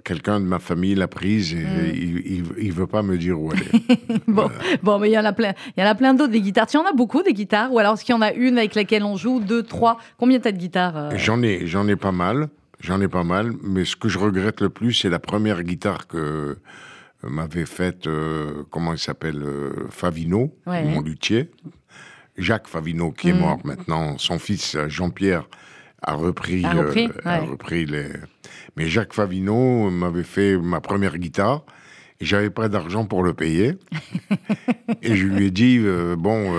C: quelqu'un de ma famille l'a prise et il, ne veut pas me dire où elle est. *laughs*
B: bon, bon, mais il y en a plein. Il y en a plein d'autres des guitares. Tu en as beaucoup des guitares? Ou alors est-ce qu'il y en a une avec laquelle on joue, deux, trois? Combien t'as de guitares
C: J'en ai, j'en ai pas mal. J'en ai pas mal, mais ce que je regrette le plus, c'est la première guitare que euh, m'avait faite, euh, comment il s'appelle, euh, Favino, mon luthier. Jacques Favino, qui est mm. mort maintenant, son fils Jean-Pierre a repris,
B: a
C: repris, les. Mais Jacques Favino m'avait fait ma première guitare. J'avais pas d'argent pour le payer. *laughs* et je lui ai dit bon,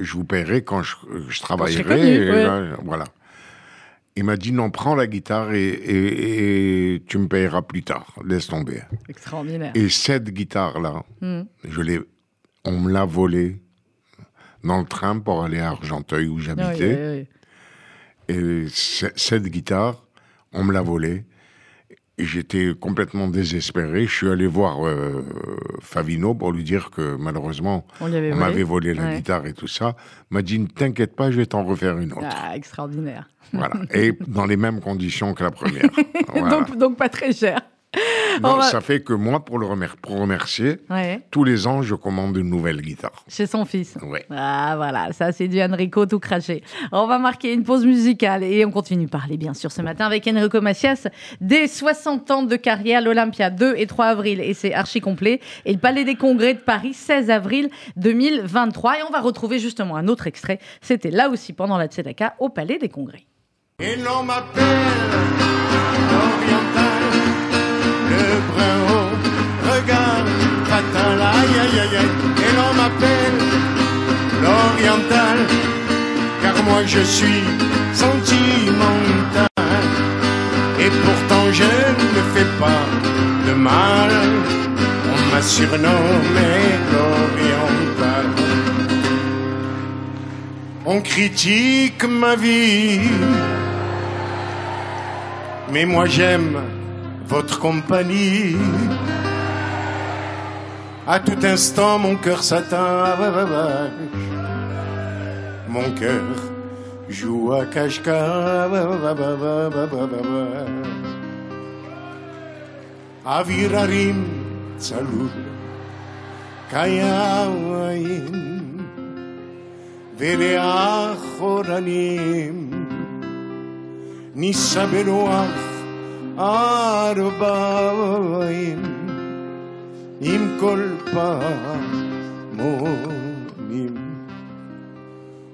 C: je vous paierai quand je, travaillerai. voilà. Il m'a dit non, prends la guitare et, tu me payeras plus tard. Laisse tomber.
B: Extraordinaire.
C: Et cette guitare-là, hmm. je l'ai, on me l'a volée dans le train pour aller à Argenteuil où j'habitais. Et cette guitare, on me l'a volée. Et j'étais complètement désespéré. Je suis allé voir euh, Favino pour lui dire que malheureusement, on, m'avait volé la guitare et tout ça. Il m'a dit, ne t'inquiète pas, je vais t'en refaire une autre.
B: Ah, extraordinaire.
C: Voilà. Et *laughs* dans les mêmes conditions que la première. *laughs*
B: donc, donc, pas très cher.
C: Ça fait que moi, pour le remercier, tous les ans, je commande une nouvelle guitare.
B: Chez son fils.
C: Oui.
B: Ah, voilà, ça, c'est du Enrico tout craché. On va marquer une pause musicale et on continue de parler, bien sûr, ce matin avec Enrico Macias. Des 60 ans de carrière, l'Olympia, 2 et 3 avril, et c'est archi complet. Et le Palais des Congrès de Paris, 16 avril 2023. Et on va retrouver justement un autre extrait. C'était là aussi pendant la Tzedaka au Palais des Congrès.
E: Et l'on m'appelle brun haut, regarde, fatal, aïe aïe aïe aïe. Et l'on m'appelle l'oriental, car moi je suis sentimental. Et pourtant je ne fais pas de mal, on m'a surnommé l'oriental. On critique ma vie mais moi j'aime votre compagnie. À tout instant, mon cœur s'attache. Mon cœur joue à cache-cache. Avirarim salud, kayawaim, veleachoranim. נישא ברוח ארבעים עם כל פעמונים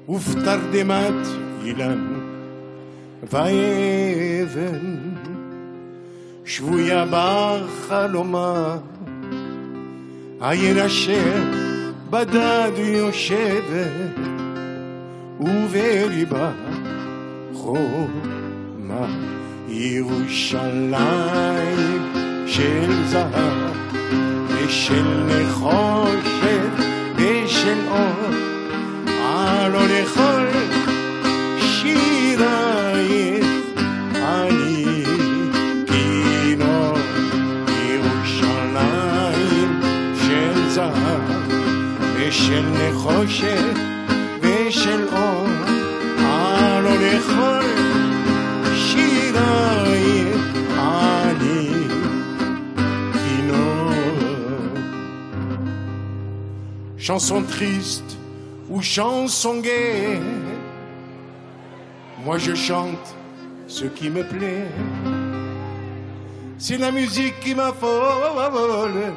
E: ובתרדמת אילן ואבן שבויה בחלומה העיר אשר בדד יושבת ובליבה חור מה ירושלים של זהב ושל נחושת ושל אור הלא לכל שירייך אני כינור. ירושלים של זהב ושל נחושת ושל אור הלא לכל chanson triste ou chanson gaie. Moi je chante ce qui me plaît. c'est la musique qui m'affole.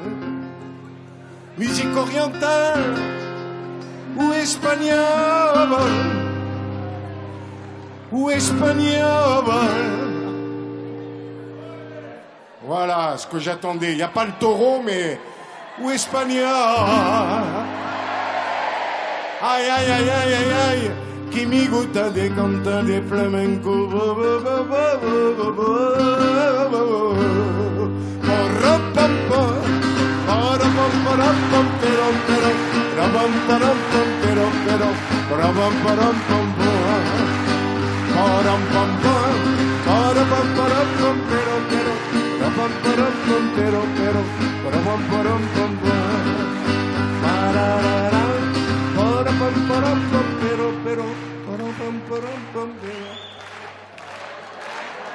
E: Musique orientale ou espagnole ou espagnole. Voilà ce que j'attendais. Il n'y a pas le taureau, mais ou espagnol. Aïe, aïe, aïe, aïe, aïe, aïe, qui me gusta de cantar de flamenco. pero, pero, pero, pero, pam, pam, pero, pero,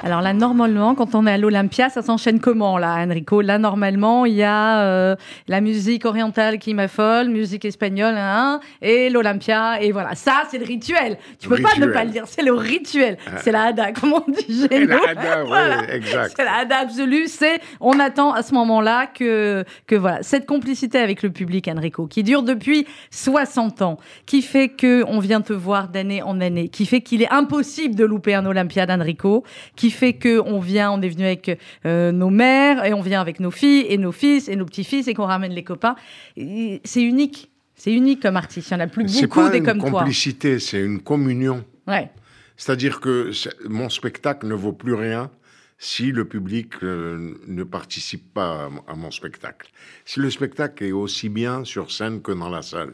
B: Alors là, normalement, quand on est à l'Olympia, ça s'enchaîne comment là, Enrico? Là, normalement, il y a euh, la musique orientale qui m'affole, musique espagnole, hein, et l'Olympia, et voilà. Ça, c'est le rituel. Tu peux pas ne pas le dire. C'est le rituel. Ah. C'est la hada, *laughs* comme on dit chez
C: La hada, exact.
B: C'est la hada absolue. C'est on attend à ce moment-là que que voilà cette complicité avec le public, Enrico, qui dure depuis 60 ans, qui fait que on vient te voir d'année en année, qui fait qu'il est impossible de louper un Olympia d'Enrico, qui fait que on vient, on est venu avec euh, nos mères et on vient avec nos filles et nos fils et nos petits-fils et qu'on ramène les copains. C'est unique. C'est unique comme artiste. Il n'y en a plus beaucoup des comme
C: toi. C'est une complicité, c'est une communion.
B: Ouais.
C: C'est-à-dire que mon spectacle ne vaut plus rien si le public euh, ne participe pas à, mon spectacle. Si le spectacle est aussi bien sur scène que dans la salle.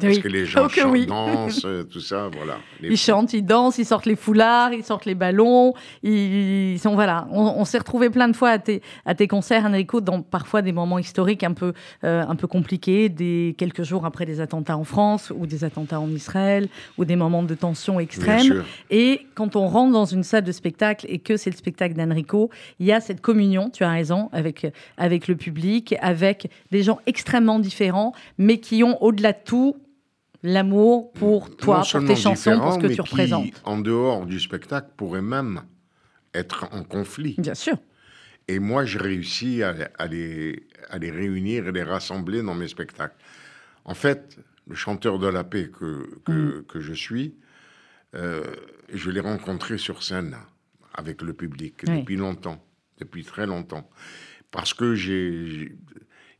C: Parce que les gens oh, chantent, dansent, euh, *laughs* tout ça, voilà.
B: ils chantent, ils dansent, ils sortent les foulards, ils sortent les ballons. Ils, sont, voilà. On, s'est retrouvé plein de fois à tes, à tes concerts, Enrico, dans parfois des moments historiques un peu, euh, un peu compliqués, des quelques jours après des attentats en France ou des attentats en Israël ou des moments de tension extrême. Et quand on rentre dans une salle de spectacle et que c'est le spectacle d'Enrico, il y a cette communion, tu as raison, avec, avec le public, avec des gens extrêmement différents, mais qui ont au-delà de tout l'amour pour toi, pour tes chansons, pour ce que tu représentes.
C: en dehors du spectacle, pourrait même être en conflit.
B: Bien sûr.
C: Et moi, j'ai réussi à, les, à, les, réunir et les rassembler dans mes spectacles. En fait, le chanteur de la paix que, que, mm. que je suis, euh, je l'ai rencontré sur scène avec le public depuis longtemps, depuis très longtemps. Parce que j'ai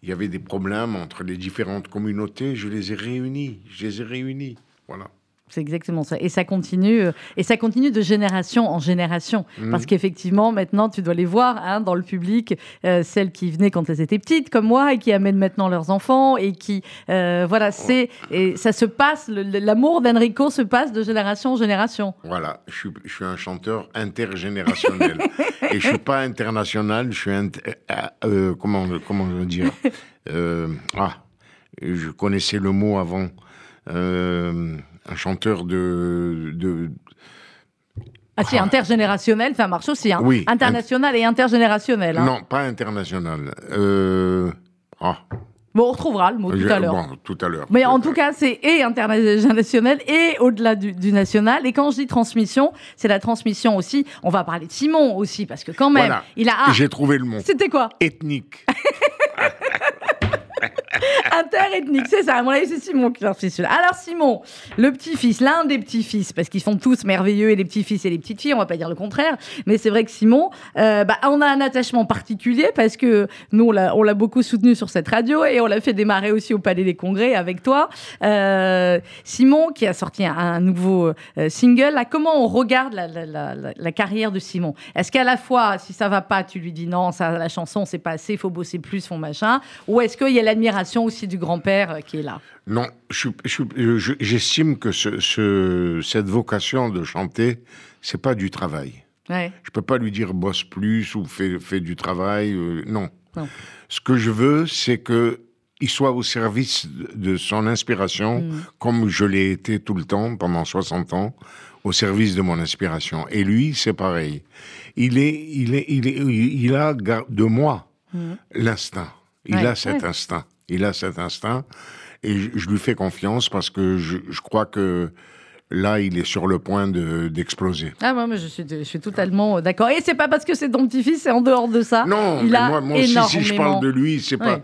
C: il y avait des problèmes entre les différentes communautés, je les ai réunis, je les ai réunis. Voilà.
B: C'est exactement ça. Et ça continue, euh, et ça continue de génération en génération. Mhm. Parce qu'effectivement, maintenant, tu dois les voir hein, dans le public, euh, celles qui venaient quand elles étaient petites, comme moi, et qui amènent maintenant leurs enfants, et qui, euh, voilà, c'est, et ça se passe, l'amour d'Enrico se passe de génération en génération.
C: Voilà, je suis, je suis un chanteur intergénérationnel. *laughs* et je suis pas international, je suis, comment, comment dire, ah, je connaissais le mot avant un chanteur de, de...
B: Ah si, intergénérationnel, ça marche aussi. Hein.
C: Oui.
B: International et intergénérationnel. Hein.
C: Non, pas international. Euh... Ah.
B: Bon, on retrouvera le mot tout à l'heure.
C: Bon, tout à l'heure.
B: Mais en tout cas, c'est et international et au-delà du, national. Et quand je dis transmission, c'est la transmission aussi. On va parler de Simon aussi, parce que quand même, il a.
C: Ah, J'ai trouvé le mot.
B: C'était quoi?
C: Ethnique. *laughs*
B: Interethnique, c'est ça. À mon avis, c'est Simon qui leur fait celui-là. Alors, Simon, le petit-fils, l'un des petits-fils, parce qu'ils sont tous merveilleux, et les petits-fils et les petites filles, on va pas dire le contraire, mais c'est vrai que Simon, euh, bah, on a un attachement particulier parce que nous, on l'a beaucoup soutenu sur cette radio et on l'a fait démarrer aussi au Palais des Congrès avec toi. Euh, Simon, qui a sorti un, nouveau euh, single, là, comment on regarde la, carrière de Simon? Est-ce qu'à la fois, si ça va pas, tu lui dis non, ça, la chanson, c'est pas assez, faut bosser plus, son machin, ou est-ce qu'il y a l'admiration aussi du grand-père euh, qui est là.
C: Non, j'estime que ce, cette vocation de chanter, c'est pas du travail.
B: Ouais.
C: Je peux pas lui dire bosse plus ou fais, du travail. Euh, non. Ce que je veux, c'est que il soit au service de son inspiration, mm. comme je l'ai été tout le temps pendant 60 ans, au service de mon inspiration. Et lui, c'est pareil. Il est, il est, il est, il a de moi mm. l'instinct. Il a cet instinct. Il a cet instinct et je, lui fais confiance parce que je, crois que là, il est sur le point d'exploser.
B: ah, moi, je suis, je suis totalement d'accord. Et c'est pas parce que c'est ton petit-fils, c'est en dehors de ça.
C: Non, il a moi, aussi, si je parle de lui, c'est pas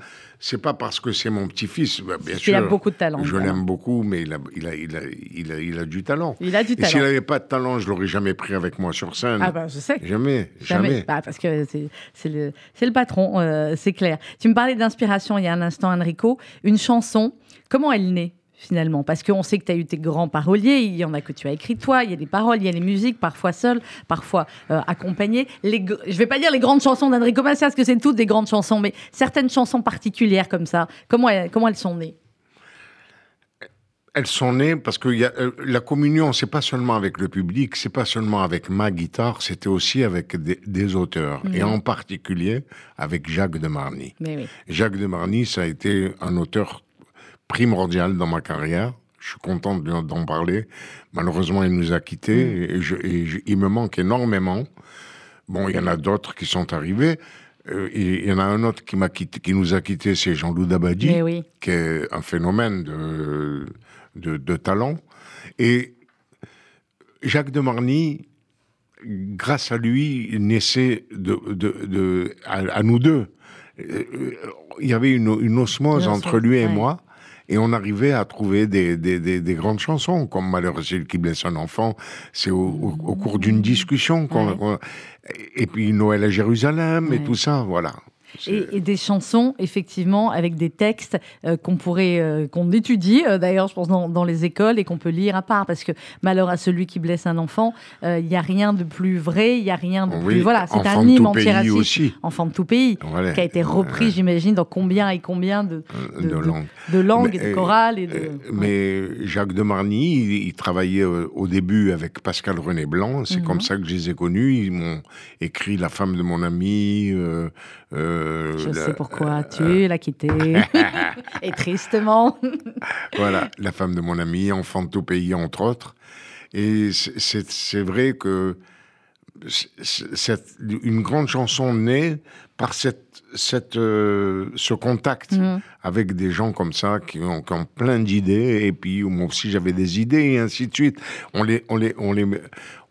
C: c'est pas parce que c'est mon petit-fils, bah, bien sûr.
B: Il a beaucoup de talent.
C: Je l'aime beaucoup, mais il a, il, a, il, a, il, a, il a du talent.
B: Il a du talent.
C: Et s'il n'avait pas de talent, je l'aurais jamais pris avec moi sur scène.
B: Ah ben, je sais.
C: Jamais, jamais.
B: Bah, parce que c'est le, le, patron, euh, c'est clair. Tu me parlais d'inspiration il y a un instant, Enrico. Une chanson, comment elle naît? Finalement Parce qu'on sait que tu as eu tes grands paroliers, il y en a que tu as écrit toi, il y a des paroles, il y a les musiques, parfois seules, parfois euh, accompagnées. Les, je vais pas dire les grandes chansons d'Enrico Macias, parce que c'est toutes des grandes chansons, mais certaines chansons particulières comme ça, comment, comment elles sont nées?
C: Elles sont nées parce que y a, euh, la communion, c'est pas seulement avec le public, c'est pas seulement avec ma guitare, c'était aussi avec des, auteurs, et mhm. en particulier avec Jacques de Marny. Jacques de Marny, ça a été un auteur primordial dans ma carrière. Je suis content d'en parler. Malheureusement, il nous a quittés mm. et, il me manque énormément. Bon, il y en a d'autres qui sont arrivés. Euh, il y en a un autre qui, m'a quitté, qui nous a quittés, c'est Jean-Loup Dabadi, qui est un phénomène de, de, talent. Et Jacques de Marny, grâce à lui, naissait de, de, à, nous deux. Euh, il y avait une, une osmose entre lui et moi et on arrivait à trouver des, des, des, grandes chansons, comme Malheur qui blesse un enfant. C'est au, cours d'une discussion qu'on, et puis Noël à Jérusalem et tout ça, voilà.
B: Et, des chansons, effectivement, avec des textes euh, qu'on pourrait, euh, qu'on étudie, euh, d'ailleurs, je pense, dans, les écoles et qu'on peut lire à part, parce que malheur à celui qui blesse un enfant, il n'y a rien de plus vrai, il n'y a rien de plus. Voilà, c'est un hymne antiraciste. Enfant de tout pays, qui a été repris, j'imagine, dans combien et combien de, de, langues, de langues et de chorales. Et de,
C: mais Jacques de Marny, il, travaillait au début avec Pascal René Blanc, c'est comme mhm. ça que je les ai connus. Ils m'ont écrit La femme de mon ami.
B: Euh, je sais pourquoi euh, tu l'as quitté. *laughs* et tristement.
C: voilà, la femme de mon ami, enfant de tout pays, entre autres. Et c'est vrai que c'est une grande chanson née par cette, cette, euh, ce contact mm. avec des gens comme ça qui ont, plein d'idées et puis moi aussi j'avais des idées et ainsi de suite. On les, on les, on les,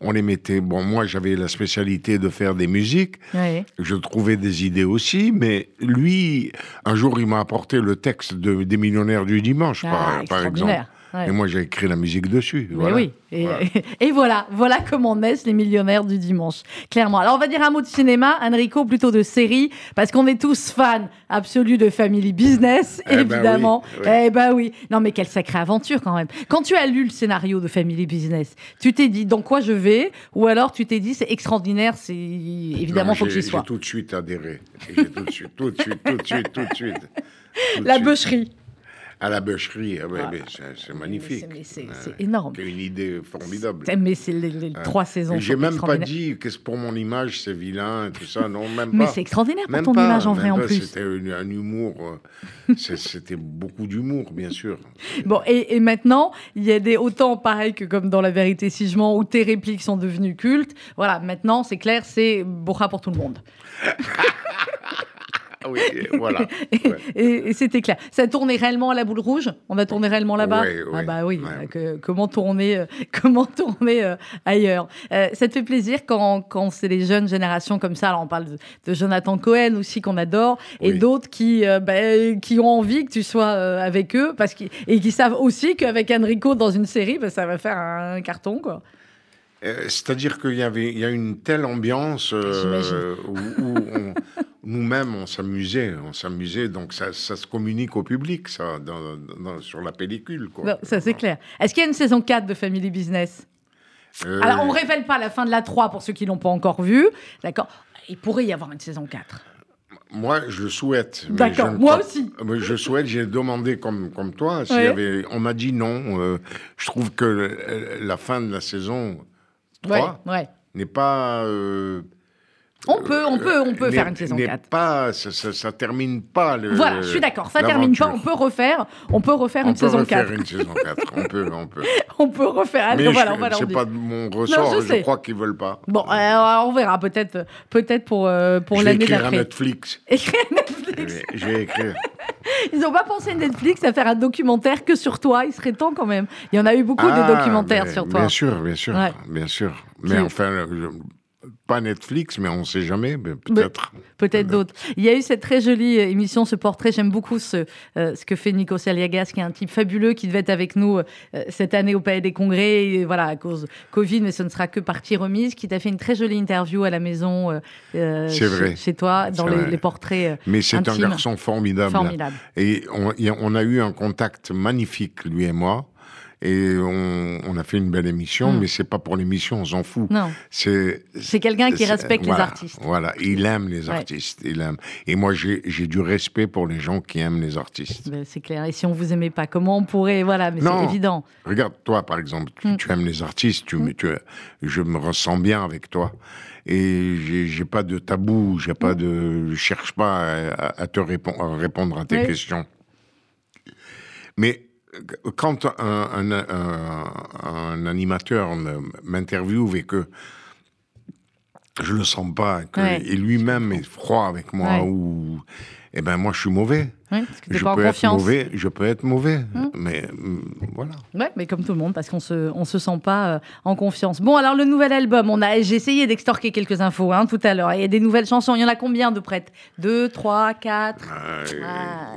C: on les mettait. Bon, moi j'avais la spécialité de faire des musiques. Je trouvais des idées aussi, mais lui, un jour il m'a apporté le texte de, des millionnaires du dimanche, par, ah, par exemple. Et moi, j'ai écrit la musique dessus.
B: Voilà. oui. *laughs* Et voilà. voilà, comment naissent les millionnaires du dimanche. Clairement. Alors, on va dire un mot de cinéma, Enrico, plutôt de série, parce qu'on est tous fans absolus de Family Business, *laughs* eh ben évidemment. eh ben oui. Non, mais quelle sacrée aventure quand même. Quand tu as lu le scénario de Family Business, tu t'es dit dans quoi je vais, ou alors tu t'es dit c'est extraordinaire, c'est évidemment faut que j'y sois.
C: J'ai tout de suite adhéré. J'ai tout de suite, tout de suite, tout de suite, tout de suite. *laughs*
B: la bûcherie.
C: À la bûcherie, ah ouais, c'est magnifique.
B: C'est énorme.
C: C'est une idée formidable.
B: Mais c'est les, trois saisons.
C: J'ai même pas dit que pour mon image c'est vilain et tout ça, non, même pas.
B: Mais c'est extraordinaire pour ton image en vrai en plus.
C: C'était un humour, euh, c'était beaucoup d'humour, bien sûr. *laughs*
B: Bon, et, maintenant, il y a des autant pareil que comme dans La Vérité si je mens, où tes répliques sont devenues cultes. Voilà, maintenant c'est clair, c'est Bora pour tout le monde. *laughs*
C: Ah oui, voilà. *laughs*
B: et, c'était clair. Ça tournait réellement à la boule rouge? On a tourné réellement là-bas? Ah bah oui, comment tourner, euh, *laughs* comment tourner euh, ailleurs? Euh, Ça te fait plaisir quand, quand c'est les jeunes générations comme ça, alors on parle de, Jonathan Cohen aussi qu'on adore, et d'autres qui, bah, qui ont envie que tu sois avec eux, parce et qui savent aussi qu'avec Enrico dans une série, bah, ça va faire un carton. quoi.
C: C'est-à-dire qu'il y avait il y a une telle ambiance où, où on, nous-mêmes, on s'amusait, on s'amusait, donc ça, se communique au public, ça, sur la pellicule. Quoi.
B: ça, c'est clair. Est-ce qu'il y a une saison 4 de Family Business? Euh, Alors, on ne révèle pas la fin de la 3 pour ceux qui ne l'ont pas encore vue, d'accord? Il pourrait y avoir une saison 4.
C: Moi, je le souhaite.
B: D'accord, moi aussi.
C: Je souhaite, j'ai demandé comme, comme toi. avait, on m'a dit non. Euh, je trouve que la fin de la saison 3 n'est pas... Euh,
B: on peut, on peut, on peut faire une saison 4.
C: Pas, ça, ça, termine pas le.
B: Voilà, je suis d'accord, ça termine pas. On peut refaire, on peut refaire une saison 4.
C: On peut refaire une *laughs* saison 4. On peut, on peut.
B: on peut refaire.
C: Mais voilà, c'est pas de mon ressort. je, crois qu'ils veulent pas.
B: Bon, euh, on verra peut-être, peut-être pour euh, pour l'année d'après.
C: Netflix. *laughs*
B: Écrire Netflix.
C: Je vais écrire. *laughs*
B: Ils n'ont pas pensé Netflix à faire un documentaire que sur toi. Il serait temps quand même. Il y en a eu beaucoup de ah, documentaires sur toi.
C: Bien sûr, bien sûr, bien sûr. Mais enfin, pas Netflix, mais on ne sait jamais, peut-être.
B: Peut-être d'autres. Il y a eu cette très jolie euh, émission, ce portrait. J'aime beaucoup ce, euh, ce que fait Nico Saliagas, qui est un type fabuleux, qui devait être avec nous euh, cette année au Palais des Congrès, et, voilà, à cause Covid, mais ce ne sera que partie remise, qui t'a fait une très jolie interview à la maison
C: vrai.
B: Chez, toi, dans les, portraits.
C: Mais c'est un garçon formidable. formidable. Et on, on a eu un contact magnifique, lui et moi. Et on, a fait une belle émission, hmm. mais c'est pas pour l'émission, on s'en fout.
B: Non. C'est quelqu'un qui respecte les artistes.
C: Voilà, il aime les artistes. Il aime. Et moi, j'ai du respect pour les gens qui aiment les artistes.
B: Ben, c'est clair. Et si on vous aimait pas, comment on pourrait Voilà, mais c'est évident.
C: Regarde, toi, par exemple, tu, hmm. aimes les artistes, tu, hmm. tu, je me ressens bien avec toi et j'ai pas de tabou, j'ai pas de, je cherche pas à, te répondre, répondre à tes questions. Mais quand un, un, animateur m'interviewe et que je le sens pas, et lui-même est froid avec moi, ou, eh ben moi je suis mauvais. je peux être mauvais, je peux être mauvais, hum. mais hum, voilà.
B: Ouais, mais comme tout le monde, parce qu'on se, on se sent pas euh, en confiance. Bon, alors le nouvel album, on a, j'ai essayé d'extorquer quelques infos hein, tout à l'heure. Il y a des nouvelles chansons. Il y en a combien de prêtes? Deux, trois, quatre?
C: Euh, ah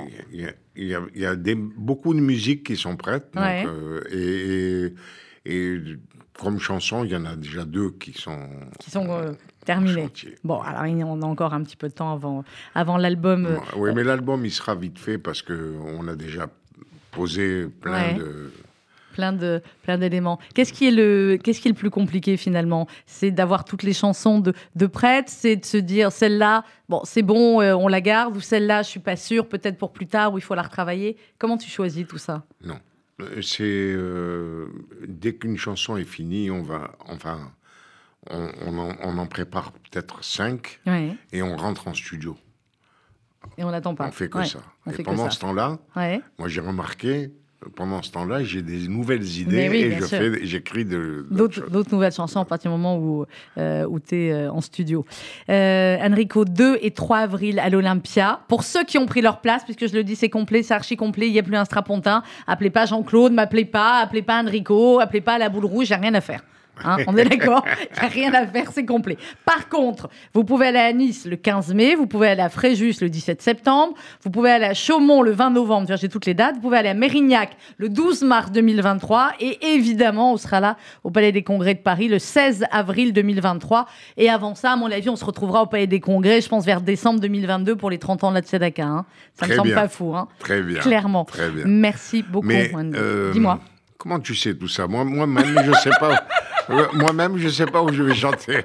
C: il y a, des, beaucoup de musiques qui sont prêtes. Euh, et, et, comme chanson, il y en a déjà deux qui sont,
B: qui sont euh, terminées. Bon, alors on a encore un petit peu de temps avant, avant l'album. Euh,
C: oui, mais l'album, il sera vite fait parce qu'on a déjà posé plein de
B: plein de plein d'éléments. Qu'est-ce qui est le qu'est-ce qui est le plus compliqué finalement? C'est d'avoir toutes les chansons de, de prête, c'est de se dire celle-là, bon c'est bon, euh, on la garde ou celle-là, je suis pas sûr, peut-être pour plus tard où il faut la retravailler. Comment tu choisis tout ça?
C: Non, euh, c'est euh, dès qu'une chanson est finie, on va enfin on, on, en, prépare peut-être cinq et on rentre en studio.
B: Et on n'attend pas.
C: On fait que ça. et pendant ce temps-là, moi j'ai remarqué pendant ce temps-là, j'ai des nouvelles idées et je fais, j'écris
B: d'autres nouvelles chansons à partir du moment où, euh, où tu es euh, en studio. Euh, Enrico, 2 et 3 avril à l'Olympia. Pour ceux qui ont pris leur place, puisque je le dis, c'est complet, c'est archi complet, il n'y a plus un strapontin. Appelez pas Jean-Claude, m'appelez pas, appelez pas Enrico, appelez pas la boule rouge, j'ai rien à faire. Hein, on est d'accord? Il n'y a rien à faire, c'est complet. Par contre, vous pouvez aller à Nice le 15 mai, vous pouvez aller à Fréjus le 17 septembre, vous pouvez aller à Chaumont le 20 novembre, j'ai toutes les dates, vous pouvez aller à Mérignac le 12 mars 2023 et évidemment, on sera là au Palais des Congrès de Paris le 16 avril 2023. Et avant ça, à mon avis, on se retrouvera au Palais des Congrès, je pense vers décembre 2022 pour les 30 ans de la Tzedaka. Hein. Ça ne me semble pas fou. Hein.
C: Très bien.
B: Clairement.
C: Très bien.
B: Merci beaucoup. Euh, Dis-moi.
C: Comment tu sais tout ça? Moi-même, je ne sais pas. *laughs* Moi-même, je ne sais pas où je vais chanter. *laughs*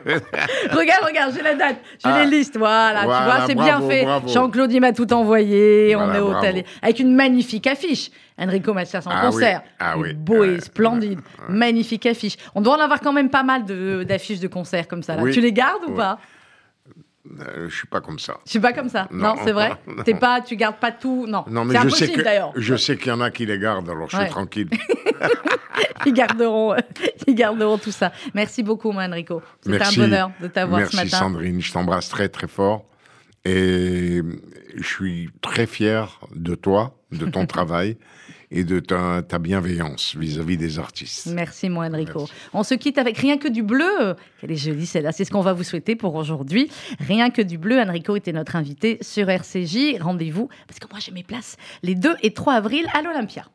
B: regarde, regarde, j'ai la date, j'ai les ah. listes, voilà, tu vois, c'est bien fait. Jean-Claude, il m'a tout envoyé, on est au télé, avec une magnifique affiche. Enrico Macias en ah concert.
C: Ah oui.
B: Beau et splendide. Magnifique affiche. On doit en avoir quand même pas mal d'affiches de, concerts comme ça. Là. Tu les gardes ou pas?
C: euh, je suis pas comme ça.
B: Je suis pas comme ça. Non, c'est vrai. *laughs* T'es pas, tu gardes pas tout. Non.
C: Non, mais je sais que je sais qu'il y en a qui les gardent, alors je suis tranquille. *laughs*
B: ils garderont, ils garderont tout ça. Merci beaucoup, moi, Enrico. C'était un bonheur de t'avoir ce matin.
C: Merci Sandrine, je t'embrasse très très fort et je suis très fier de toi, de ton *laughs* travail et de ta, bienveillance vis-à-vis des artistes.
B: Merci, moi, Enrico. On se quitte avec rien que du bleu. Quelle est jolie celle-là. C'est ce qu'on va vous souhaiter pour aujourd'hui. Rien que du bleu. Enrico était notre invité sur RCJ. Rendez-vous, parce que moi, j'ai mes places les 2 et 3 avril à l'Olympia.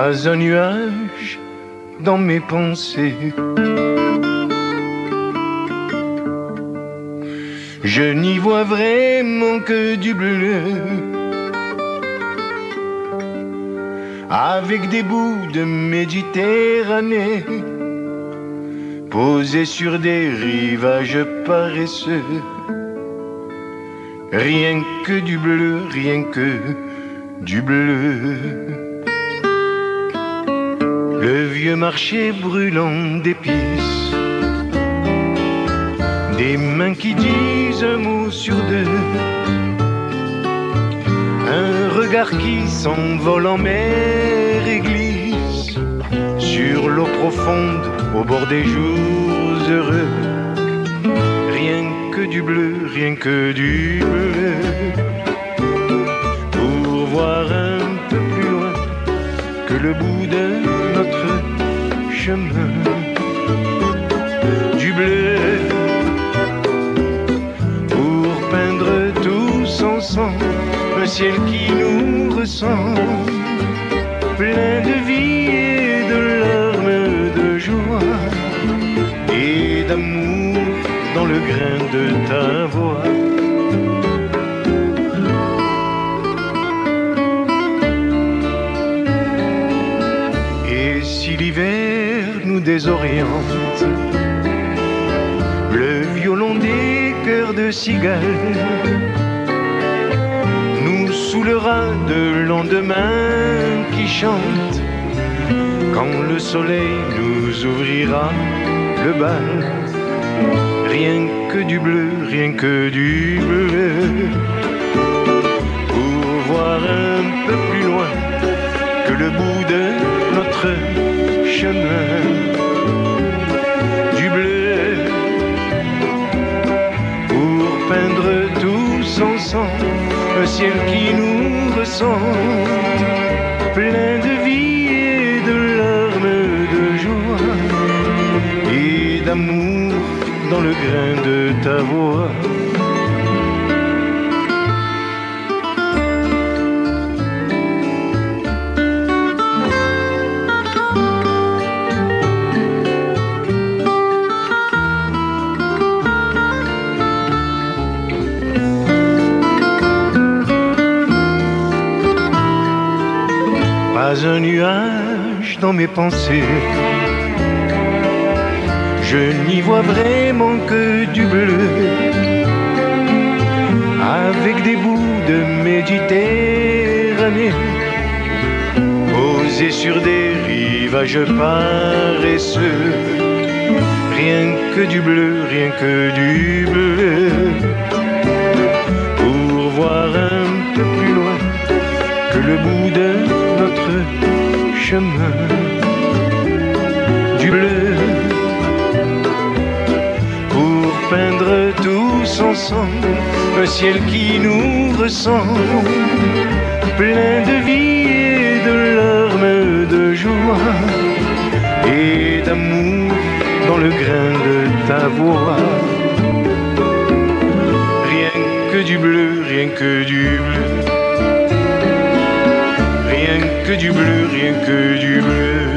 E: Pas un nuage dans mes pensées. Je n'y vois vraiment que du bleu. Avec des bouts de Méditerranée posés sur des rivages paresseux. Rien que du bleu, rien que du bleu. Le vieux marché brûlant d'épices. Des mains qui disent un mot sur deux, un regard qui s'envole en mer et glisse sur l'eau profonde au bord des jours heureux. Rien que du bleu, rien que du bleu, pour voir un peu plus loin que le bout de notre chemin. Du bleu un ciel qui nous ressemble, plein de vie et de larmes de joie et d'amour dans le grain de ta voix. Désoriente, le violon des cœurs de cigale de lendemain qui chante quand le soleil nous ouvrira le bal. Rien que du bleu, rien que du bleu. Pour voir un peu plus loin que le bout de notre Du bleu pour peindre tous ensemble un ciel qui nous ressemble, plein de mes pensées. Je n'y vois vraiment que du bleu, avec des bouts de Méditerranée, posés sur des rivages paresseux. Rien que du bleu, rien que du bleu, pour voir un peu plus loin que le bout de du bleu pour peindre tous ensemble un ciel qui nous ressemble, plein de vie et de larmes de joie et d'amour dans le grain de ta voix. Rien que du bleu, rien que du bleu que du bleu, rien que du bleu.